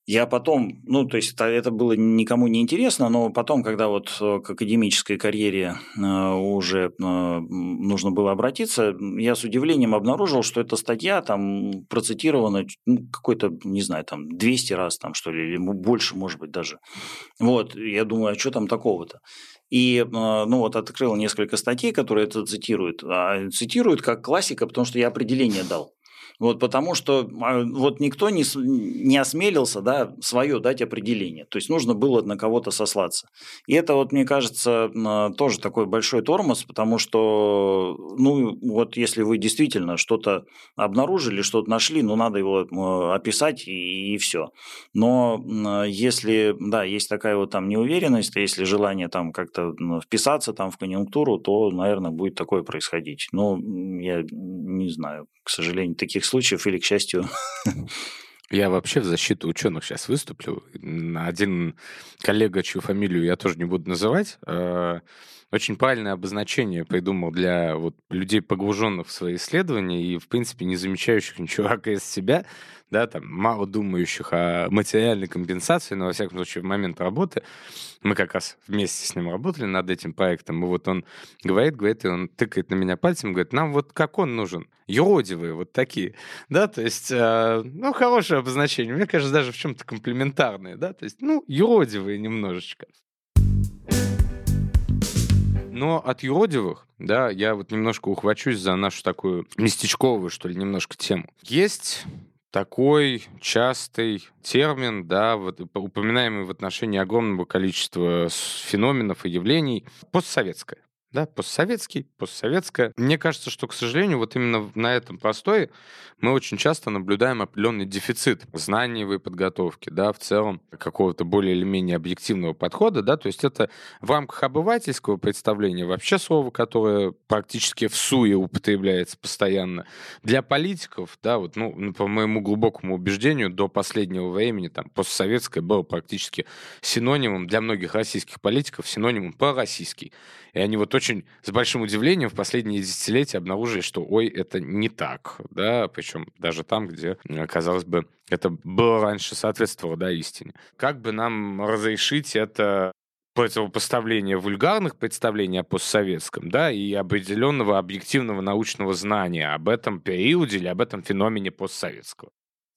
S2: Я потом, ну, то есть это, это было никому не интересно, но потом, когда вот э, к академической карьере э, уже э, нужно было обратиться, я с удивлением обнаружил, что эта статья там процитирована ну, какой-то, не знаю, там 200 раз там что ли, или больше, может быть, даже. Вот, я думаю, а что там такого-то? И, ну, вот открыл несколько статей, которые это цитируют. А цитируют как классика, потому что я определение дал. Вот, потому что а, вот никто не, не осмелился да, свое дать определение. То есть нужно было на кого-то сослаться. И это, вот, мне кажется, тоже такой большой тормоз, потому что, ну, вот если вы действительно что-то обнаружили, что-то нашли, ну, надо его описать и, и все. Но если, да, есть такая вот там неуверенность, если желание там как-то вписаться там в конъюнктуру, то, наверное, будет такое происходить. Но я не знаю, к сожалению, таких случаев или к счастью.
S1: Я вообще в защиту ученых сейчас выступлю. Один коллега, чью фамилию я тоже не буду называть, э, очень правильное обозначение придумал для вот людей, погруженных в свои исследования и, в принципе, не замечающих ничего из себя, да, там, мало думающих о материальной компенсации, но, во всяком случае, в момент работы, мы как раз вместе с ним работали над этим проектом, и вот он говорит, говорит, и он тыкает на меня пальцем, говорит, нам вот как он нужен? Юродивые вот такие, да, то есть, э, ну, хорошее обозначение, мне кажется, даже в чем-то комплементарное, да, то есть, ну, юродивые немножечко. Но от юродивых, да, я вот немножко ухвачусь за нашу такую местечковую, что ли, немножко тему. Есть такой частый термин, да, вот, упоминаемый в отношении огромного количества феноменов и явлений, постсоветское да, постсоветский, постсоветское. Мне кажется, что, к сожалению, вот именно на этом простое мы очень часто наблюдаем определенный дефицит знаниевой подготовки, да, в целом какого-то более или менее объективного подхода, да, то есть это в рамках обывательского представления вообще слово, которое практически в суе употребляется постоянно. Для политиков, да, вот, ну, по моему глубокому убеждению, до последнего времени там постсоветское было практически синонимом для многих российских политиков, синонимом по-российский. И они вот очень с большим удивлением в последние десятилетия обнаружили, что ой, это не так, да, причем даже там, где, казалось бы, это было раньше соответствовало, да, истине. Как бы нам разрешить это противопоставление вульгарных представлений о постсоветском, да, и определенного объективного научного знания об этом периоде или об этом феномене постсоветского.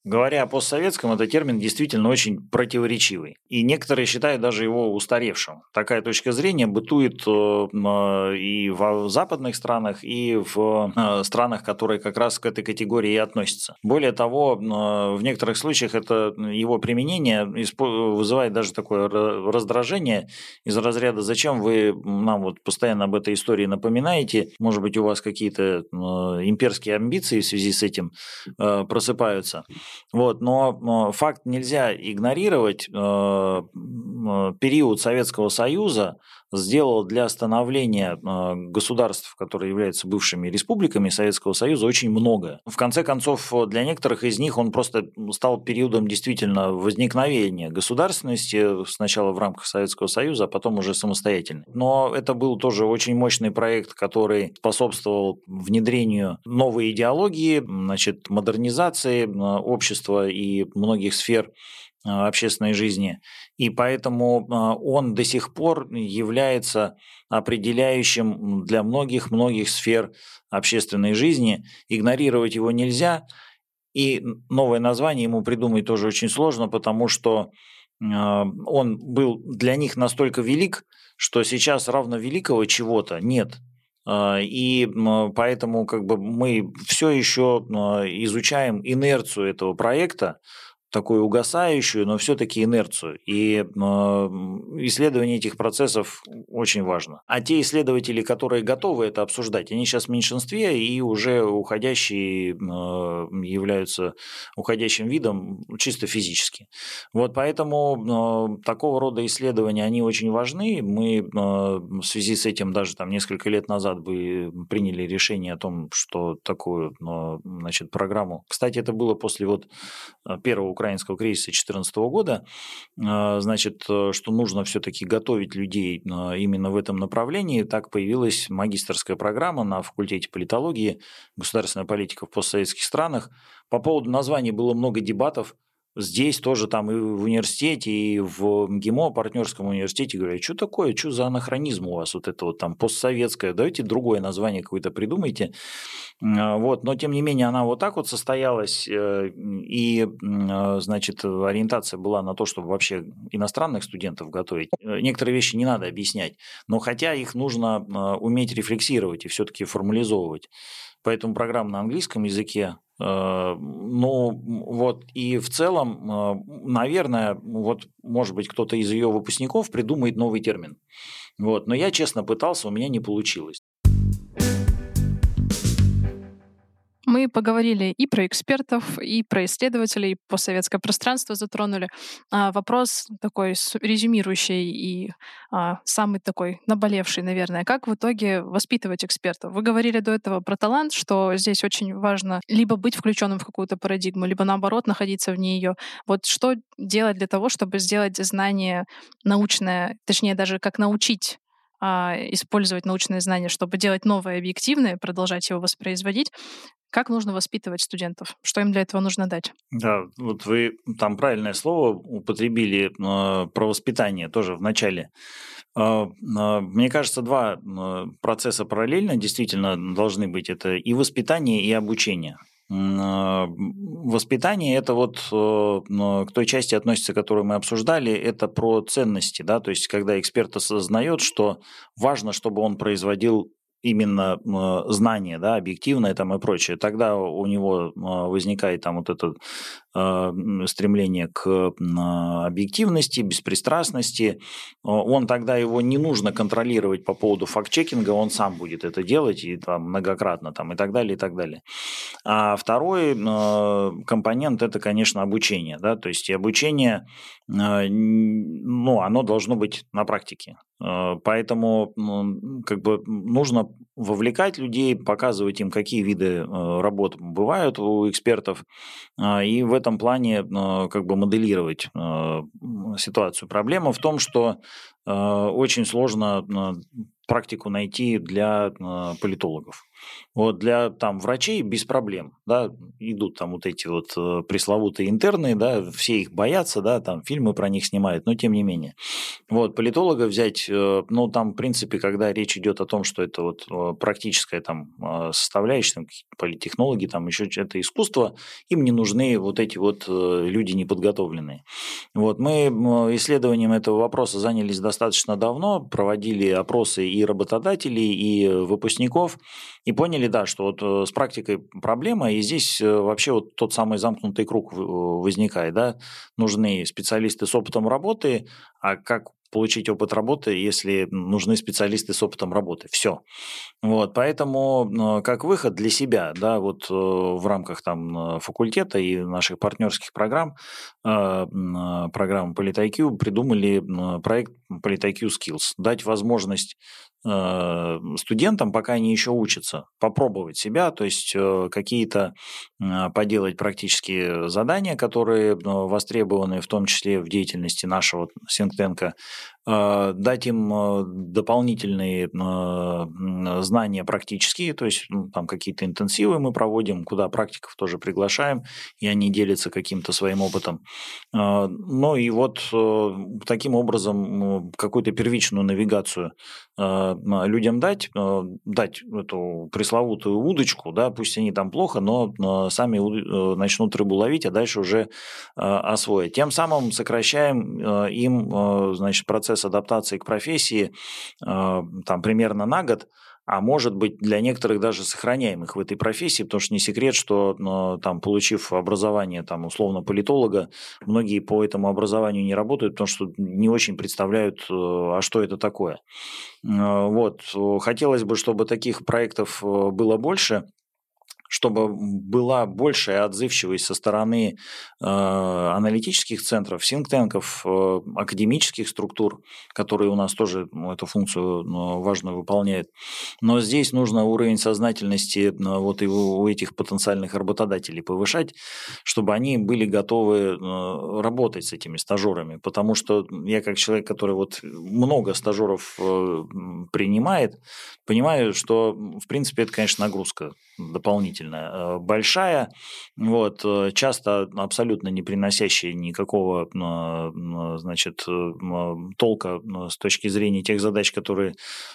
S2: Говоря о постсоветском, этот термин действительно очень противоречивый. И некоторые считают даже его устаревшим. Такая точка зрения бытует э, и в западных странах, и в э, странах, которые как раз к этой категории и относятся. Более того, э, в некоторых случаях это его применение вызывает даже такое раздражение из разряда «Зачем вы нам вот постоянно об этой истории напоминаете? Может быть, у вас какие-то имперские амбиции в связи с этим просыпаются?» Вот, но факт нельзя игнорировать. Э, период Советского Союза сделал для становления э, государств, которые являются бывшими республиками Советского Союза, очень много. В конце концов, для некоторых из них он просто стал периодом действительно возникновения государственности, сначала в рамках Советского Союза, а потом уже самостоятельно. Но это был тоже очень мощный проект, который способствовал внедрению новой идеологии, значит, модернизации э, общества и многих сфер э, общественной жизни. И поэтому а, он до сих пор является определяющим для многих-многих сфер общественной жизни. Игнорировать его нельзя. И новое название ему придумать тоже очень сложно, потому что а, он был для них настолько велик, что сейчас равно великого чего-то нет. А, и поэтому как бы мы все еще изучаем инерцию этого проекта, такую угасающую, но все-таки инерцию. И э, исследование этих процессов очень важно. А те исследователи, которые готовы это обсуждать, они сейчас в меньшинстве и уже уходящие э, являются уходящим видом чисто физически. Вот поэтому э, такого рода исследования, они очень важны. Мы э, в связи с этим даже там несколько лет назад бы приняли решение о том, что такую э, значит, программу. Кстати, это было после вот э, первого украинского кризиса 2014 года, а, значит, э, что нужно все-таки готовить людей а, именно в этом направлении. Так появилась магистрская программа на факультете политологии, государственная политика в постсоветских странах. По поводу названия было много дебатов – здесь тоже там и в университете, и в МГИМО, партнерском университете, говорят, что такое, что за анахронизм у вас вот это вот там постсоветское, давайте другое название какое-то придумайте. А, вот, но тем не менее она вот так вот состоялась, э, и, а, значит, ориентация была на то, чтобы вообще иностранных студентов готовить. Э, некоторые вещи не надо объяснять, но хотя их нужно а, уметь рефлексировать и все-таки формализовывать. Поэтому программа на английском языке Э, ну, вот, и в целом, э, наверное, вот, может быть, кто-то из ее выпускников придумает новый термин. Вот, но я честно пытался, у меня не получилось.
S3: Мы поговорили и про экспертов, и про исследователей, постсоветское пространство затронули. А вопрос такой резюмирующий и а, самый такой наболевший, наверное. Как в итоге воспитывать экспертов? Вы говорили до этого про талант, что здесь очень важно либо быть включенным в какую-то парадигму, либо наоборот находиться в нее. Вот что делать для того, чтобы сделать знание научное, точнее даже как научить а, использовать научные знания, чтобы делать новое объективное, продолжать его воспроизводить, как нужно воспитывать студентов? Что им для этого нужно дать?
S2: Да, вот вы там правильное слово употребили э, про воспитание тоже в начале. Э, э, мне кажется, два процесса параллельно действительно должны быть. Это и воспитание, и обучение. Воспитание это вот к той части относится, которую мы обсуждали, это про ценности, да, то есть когда эксперт осознает, что важно, чтобы он производил именно знание, да, объективное там и прочее, тогда у него э, возникает там вот это э, стремление к объективности, беспристрастности. Он тогда его не нужно контролировать по поводу факт-чекинга, он сам будет это делать и там многократно там и так далее, и так далее. А второй компонент это, конечно, обучение, да, то есть обучение, ну, оно должно быть на практике. Э, поэтому как бы нужно вовлекать людей, показывать им, какие виды э, работ бывают у экспертов, а, и в этом плане э, как бы моделировать ситуацию. Проблема в том, что очень сложно практику найти для политологов. Вот для там врачей без проблем, да, идут там вот эти вот э, пресловутые интерны, да, все их боятся, да, там фильмы про них снимают, но тем не менее. Вот политолога взять, э, ну там в принципе, когда речь идет о том, что это вот э, практическая там составляющая, там, политтехнологи, там еще это искусство, им не нужны вот эти вот люди неподготовленные. Вот мы исследованием этого вопроса занялись достаточно давно, проводили опросы и работодателей, и выпускников, и поняли, да, что вот э, с практикой проблема, и здесь э, вообще вот тот самый замкнутый круг возникает, да, нужны специалисты с опытом работы, а как получить опыт работы, если нужны специалисты с опытом работы. Все. Вот, поэтому как выход для себя, да, вот э, в рамках там факультета и наших партнерских программ, программы PolitIQ придумали проект PolitIQ Skills. Дать возможность Э, студентам, пока они еще учатся, попробовать себя, то есть э, какие-то э, поделать практические задания, которые востребованы, в том числе в деятельности нашего синктенка, дать им дополнительные знания практические, то есть ну, там какие-то интенсивы мы проводим, куда практиков тоже приглашаем, и они делятся каким-то своим опытом. Ну и вот таким образом какую-то первичную навигацию людям дать, дать эту пресловутую удочку, да, пусть они там плохо, но сами начнут рыбу ловить, а дальше уже освоить. Тем самым сокращаем им, значит, процесс адаптации к профессии э, там примерно на год, а может быть для некоторых даже сохраняем их в этой профессии, потому что не секрет, что э, там, получив образование там, условно политолога, многие по этому образованию не работают, потому что не очень представляют, э, а что это такое. Вот. Хотелось бы, чтобы таких проектов было больше чтобы была большая отзывчивость со стороны э, аналитических центров, синктенков, э, академических структур, которые у нас тоже ну, эту функцию ну, важную выполняют. Но здесь нужно уровень сознательности ну, вот и у этих потенциальных работодателей повышать, чтобы они были готовы э, работать с этими стажерами. Потому что я как человек, который вот много стажеров э, принимает, понимаю, что в принципе это, конечно, нагрузка дополнительная э, большая, вот, э, часто абсолютно не приносящая никакого э, значит, толка с точки зрения тех задач, которые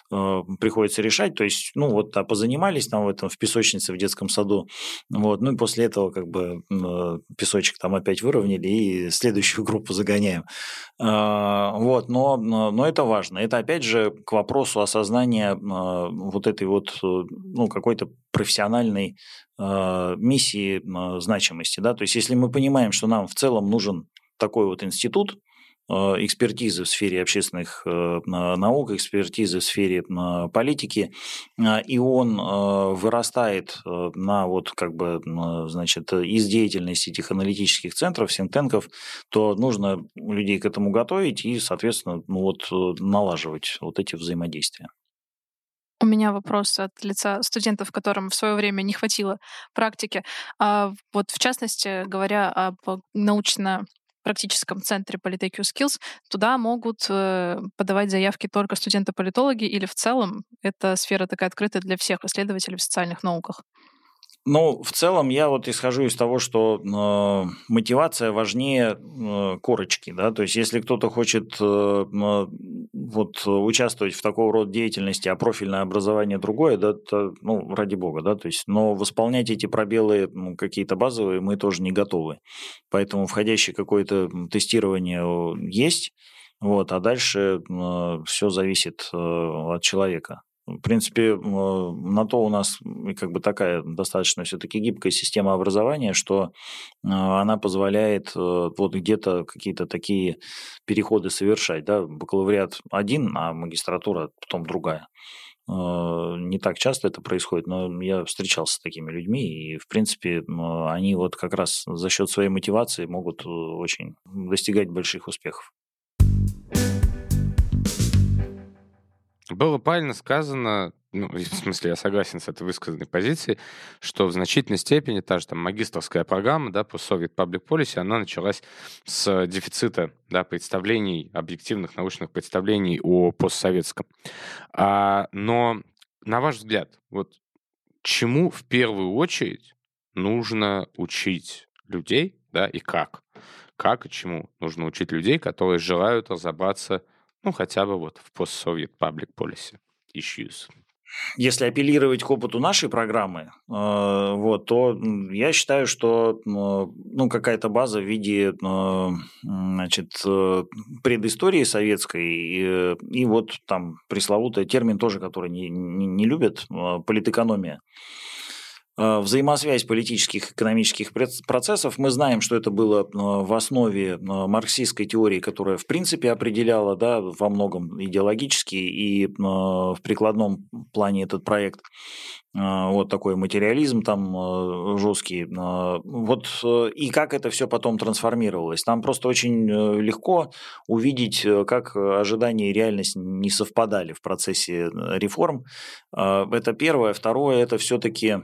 S2: приходится решать. То есть, ну вот, а позанимались там в этом в песочнице в детском саду, вот, ну и после этого как бы песочек там опять выровняли и следующую группу загоняем. Вот, но, но это важно. Это опять же к вопросу осознания вот этой вот, ну, какой-то профессиональной э, миссии э, значимости. Да? То есть, если мы понимаем, что нам в целом нужен такой вот институт, экспертизы в сфере общественных наук, экспертизы в сфере политики, и он вырастает на вот как бы, значит, из деятельности этих аналитических центров, синтенков, то нужно людей к этому готовить и, соответственно, ну вот налаживать вот эти взаимодействия.
S3: У меня вопрос от лица студентов, которым в свое время не хватило практики. А вот в частности, говоря об научно практическом центре Polytech Skills, туда могут э, подавать заявки только студенты-политологи или в целом эта сфера такая открытая для всех исследователей в социальных науках?
S2: Ну, в целом я вот исхожу из того, что э, мотивация важнее э, корочки, да, то есть если кто-то хочет э, э, вот участвовать в такого рода деятельности, а профильное образование другое, да, то, ну, ради бога, да, то есть, но восполнять эти пробелы ну, какие-то базовые мы тоже не готовы, поэтому входящее какое-то тестирование есть, вот, а дальше э, все зависит э, от человека. В принципе, на то у нас как бы такая достаточно все-таки гибкая система образования, что а, она позволяет э, вот где-то какие-то такие переходы совершать. Да? Бакалавриат один, а магистратура потом другая. Э, не так часто это происходит, но я встречался с такими людьми, и, в принципе, они вот как раз за счет своей мотивации могут э, очень достигать больших успехов.
S1: Было правильно сказано, ну, в смысле, я согласен с этой высказанной позицией, что в значительной степени та же там магистрская программа, да, по Soviet Public Policy, она началась с дефицита, да, представлений, объективных научных представлений о постсоветском. А, но, на ваш взгляд, вот чему в первую очередь нужно учить людей, да, и как? Как и чему нужно учить людей, которые желают разобраться ну, хотя бы вот в post-Soviet public policy issues.
S2: Если апеллировать к опыту нашей программы, э, вот, то я считаю, что э, ну, какая-то база в виде э, значит, предыстории советской и, и вот там пресловутый термин тоже, который не, не, не любят, политэкономия. Э, взаимосвязь политических и экономических процессов. Мы знаем, что это было э, в основе э, марксистской теории, которая в принципе определяла да, во многом идеологически и в прикладном плане этот проект. Вот такой материализм там жесткий. Вот и как это все потом трансформировалось. Там просто очень легко увидеть, как ожидания и реальность не совпадали в процессе реформ. Это первое. Второе, это все-таки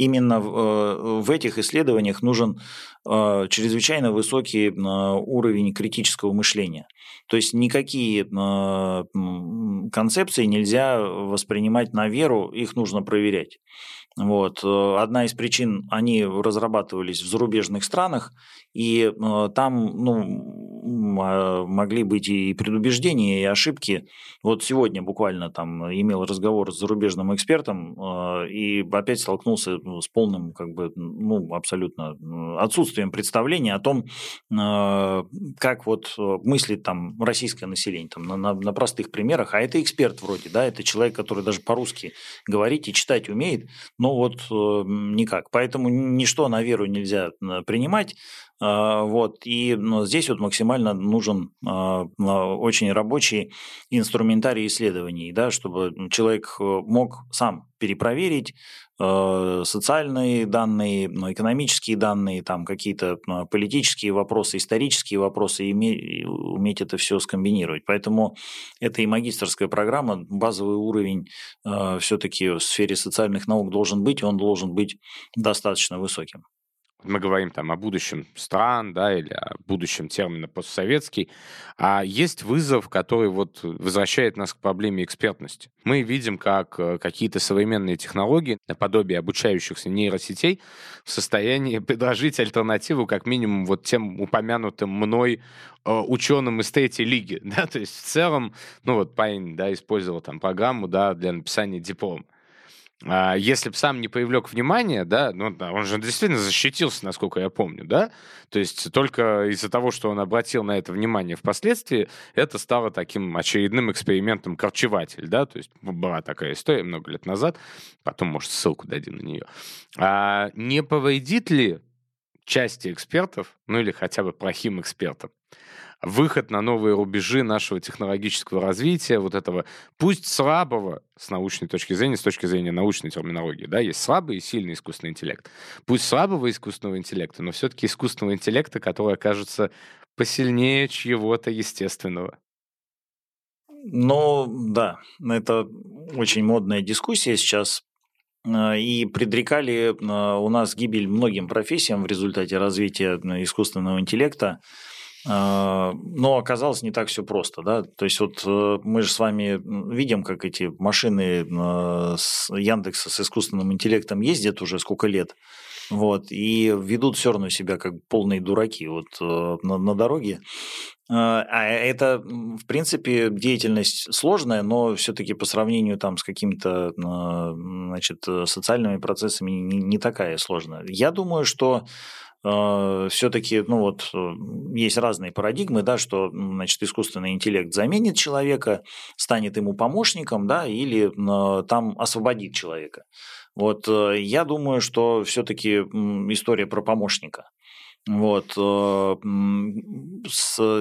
S2: именно в, э, в этих исследованиях нужен э, чрезвычайно высокий э, уровень критического мышления. То есть никакие концепции нельзя воспринимать на веру, их нужно проверять. Вот. Одна из причин, они разрабатывались в зарубежных странах, и там ну, могли быть и предубеждения, и ошибки. Вот сегодня буквально там имел разговор с зарубежным экспертом а, и опять столкнулся ну, с полным, как бы, ну, абсолютно отсутствием представления о том, а, как вот мыслит там российское население, там, на, на, на простых примерах. А это эксперт вроде, да, это человек, который даже по-русски говорить и читать умеет, но вот никак. Поэтому ничто на веру нельзя принимать. А, вот, и ну, здесь вот максимально нужен а, очень рабочий инструментарий исследований, да, чтобы человек э, мог сам перепроверить э, социальные данные, ну, экономические данные, там какие-то политические вопросы, исторические вопросы, и уметь это все скомбинировать. Поэтому это и магистрская программа, базовый уровень э, все-таки в сфере социальных наук должен быть, он должен быть достаточно высоким
S1: мы говорим там о будущем стран, да, или о будущем термина постсоветский, а есть вызов, который вот возвращает нас к проблеме экспертности. Мы видим, как э, какие-то современные технологии, наподобие обучающихся нейросетей, в состоянии предложить альтернативу как минимум вот тем упомянутым мной э, ученым из третьей лиги, да, то есть в целом, ну вот парень, да, использовал там программу, да, для написания диплома. А если бы сам не привлек внимания, да, ну, он же действительно защитился, насколько я помню, да, то есть только из-за того, что он обратил на это внимание впоследствии, это стало таким очередным экспериментом корчеватель, да, то есть была такая история много лет назад, потом, может, ссылку дадим на нее. А не повредит ли части экспертов, ну или хотя бы плохим экспертам, выход на новые рубежи нашего технологического развития, вот этого, пусть слабого с научной точки зрения, с точки зрения научной терминологии, да, есть слабый и сильный искусственный интеллект. Пусть слабого искусственного интеллекта, но все-таки искусственного интеллекта, который окажется посильнее чьего-то естественного.
S2: Ну, да, это очень модная дискуссия сейчас а, и предрекали а, у нас гибель многим профессиям в результате развития искусственного интеллекта. А, но оказалось не так все просто, да. То есть вот э, мы же с вами видим, как эти машины с Яндекса с искусственным интеллектом ездят уже сколько лет, вот, и ведут все равно себя как полные дураки вот э, на, на дороге. А, а это, в принципе, деятельность сложная, но все-таки по сравнению там с какими-то значит, социальными процессами не, не такая сложная. Я думаю, что э, все-таки, ну вот, э, есть разные парадигмы, да, что, значит, искусственный интеллект заменит человека, станет ему помощником, да, или э, там освободит человека. Вот, я думаю, что все-таки история про помощника. Вот, э,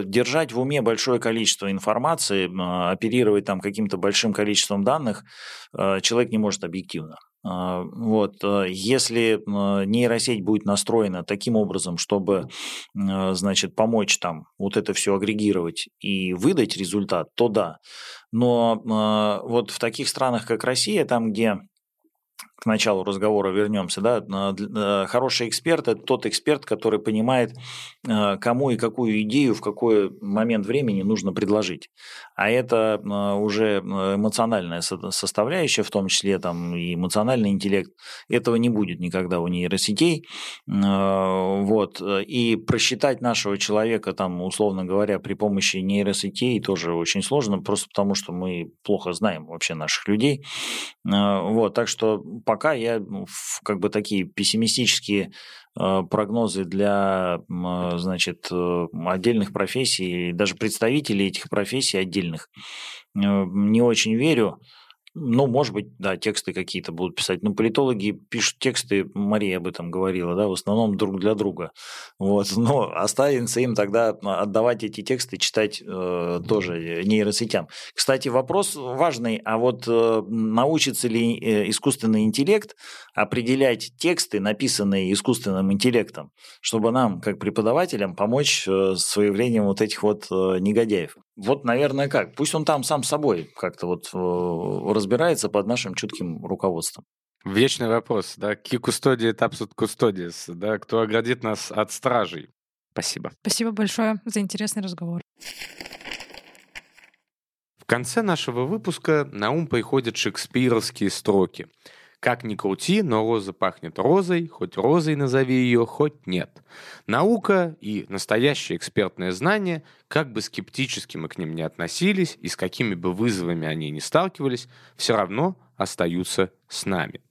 S2: держать в уме большое количество информации, оперировать там каким-то большим количеством данных э, человек не может объективно. А, вот, э, если нейросеть будет настроена таким образом, чтобы, значит, помочь там вот это все агрегировать и выдать результат, то да. Но вот в таких странах, как Россия, там, где к началу разговора вернемся, да, э, хороший эксперт – это тот эксперт, который понимает, э, кому и какую идею в какой момент времени нужно предложить. А это э, уже эмоциональная составляющая, в том числе там и эмоциональный интеллект. Этого не будет никогда у нейросетей. Вот. И просчитать нашего человека, там, условно говоря, при помощи нейросетей тоже очень сложно, просто потому что мы плохо знаем вообще наших людей. Вот. Так что пока я ну, как бы такие пессимистические э, прогнозы для, э, значит, э, отдельных профессий, даже представителей этих профессий отдельных не очень верю. Ну, может быть, да, тексты какие-то будут писать. Но политологи пишут тексты, Мария об этом говорила, да, в основном друг для друга. Вот. Но останется им тогда отдавать эти тексты, читать э, тоже нейросетям. Кстати, вопрос важный, а вот э, научится ли э, искусственный интеллект определять тексты, написанные искусственным интеллектом, чтобы нам, как преподавателям, помочь э, с выявлением вот этих вот э, негодяев? Вот, наверное, как. Пусть он там сам собой как-то вот э, разбирается под нашим чутким руководством.
S1: Вечный вопрос, да, ки кустодии тапсут кустодиес, да, кто оградит нас от стражей. Спасибо.
S3: Спасибо большое за интересный разговор.
S1: В конце нашего выпуска на ум приходят шекспировские строки – как ни крути, но роза пахнет розой, хоть розой назови ее, хоть нет. Наука и настоящее экспертное знание, как бы скептически мы к ним не относились и с какими бы вызовами они ни сталкивались, все равно остаются с нами.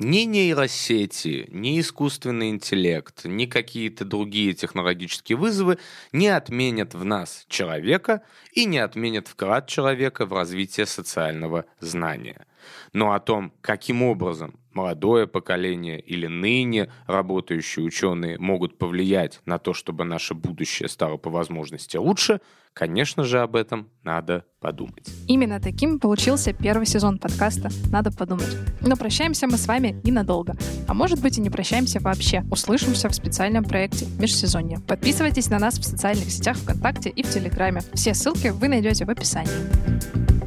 S1: Ни нейросети, ни искусственный интеллект, ни какие-то другие технологические вызовы не отменят в нас человека и не отменят вклад человека в развитие социального знания. Но о том, каким образом молодое поколение или ныне работающие ученые могут повлиять на то, чтобы наше будущее стало по возможности лучше, конечно же, об этом надо подумать.
S3: Именно таким получился первый сезон подкаста «Надо подумать». Но прощаемся мы с вами ненадолго. А может быть и не прощаемся вообще. Услышимся в специальном проекте «Межсезонье». Подписывайтесь на нас в социальных сетях ВКонтакте и в Телеграме. Все ссылки вы найдете в описании.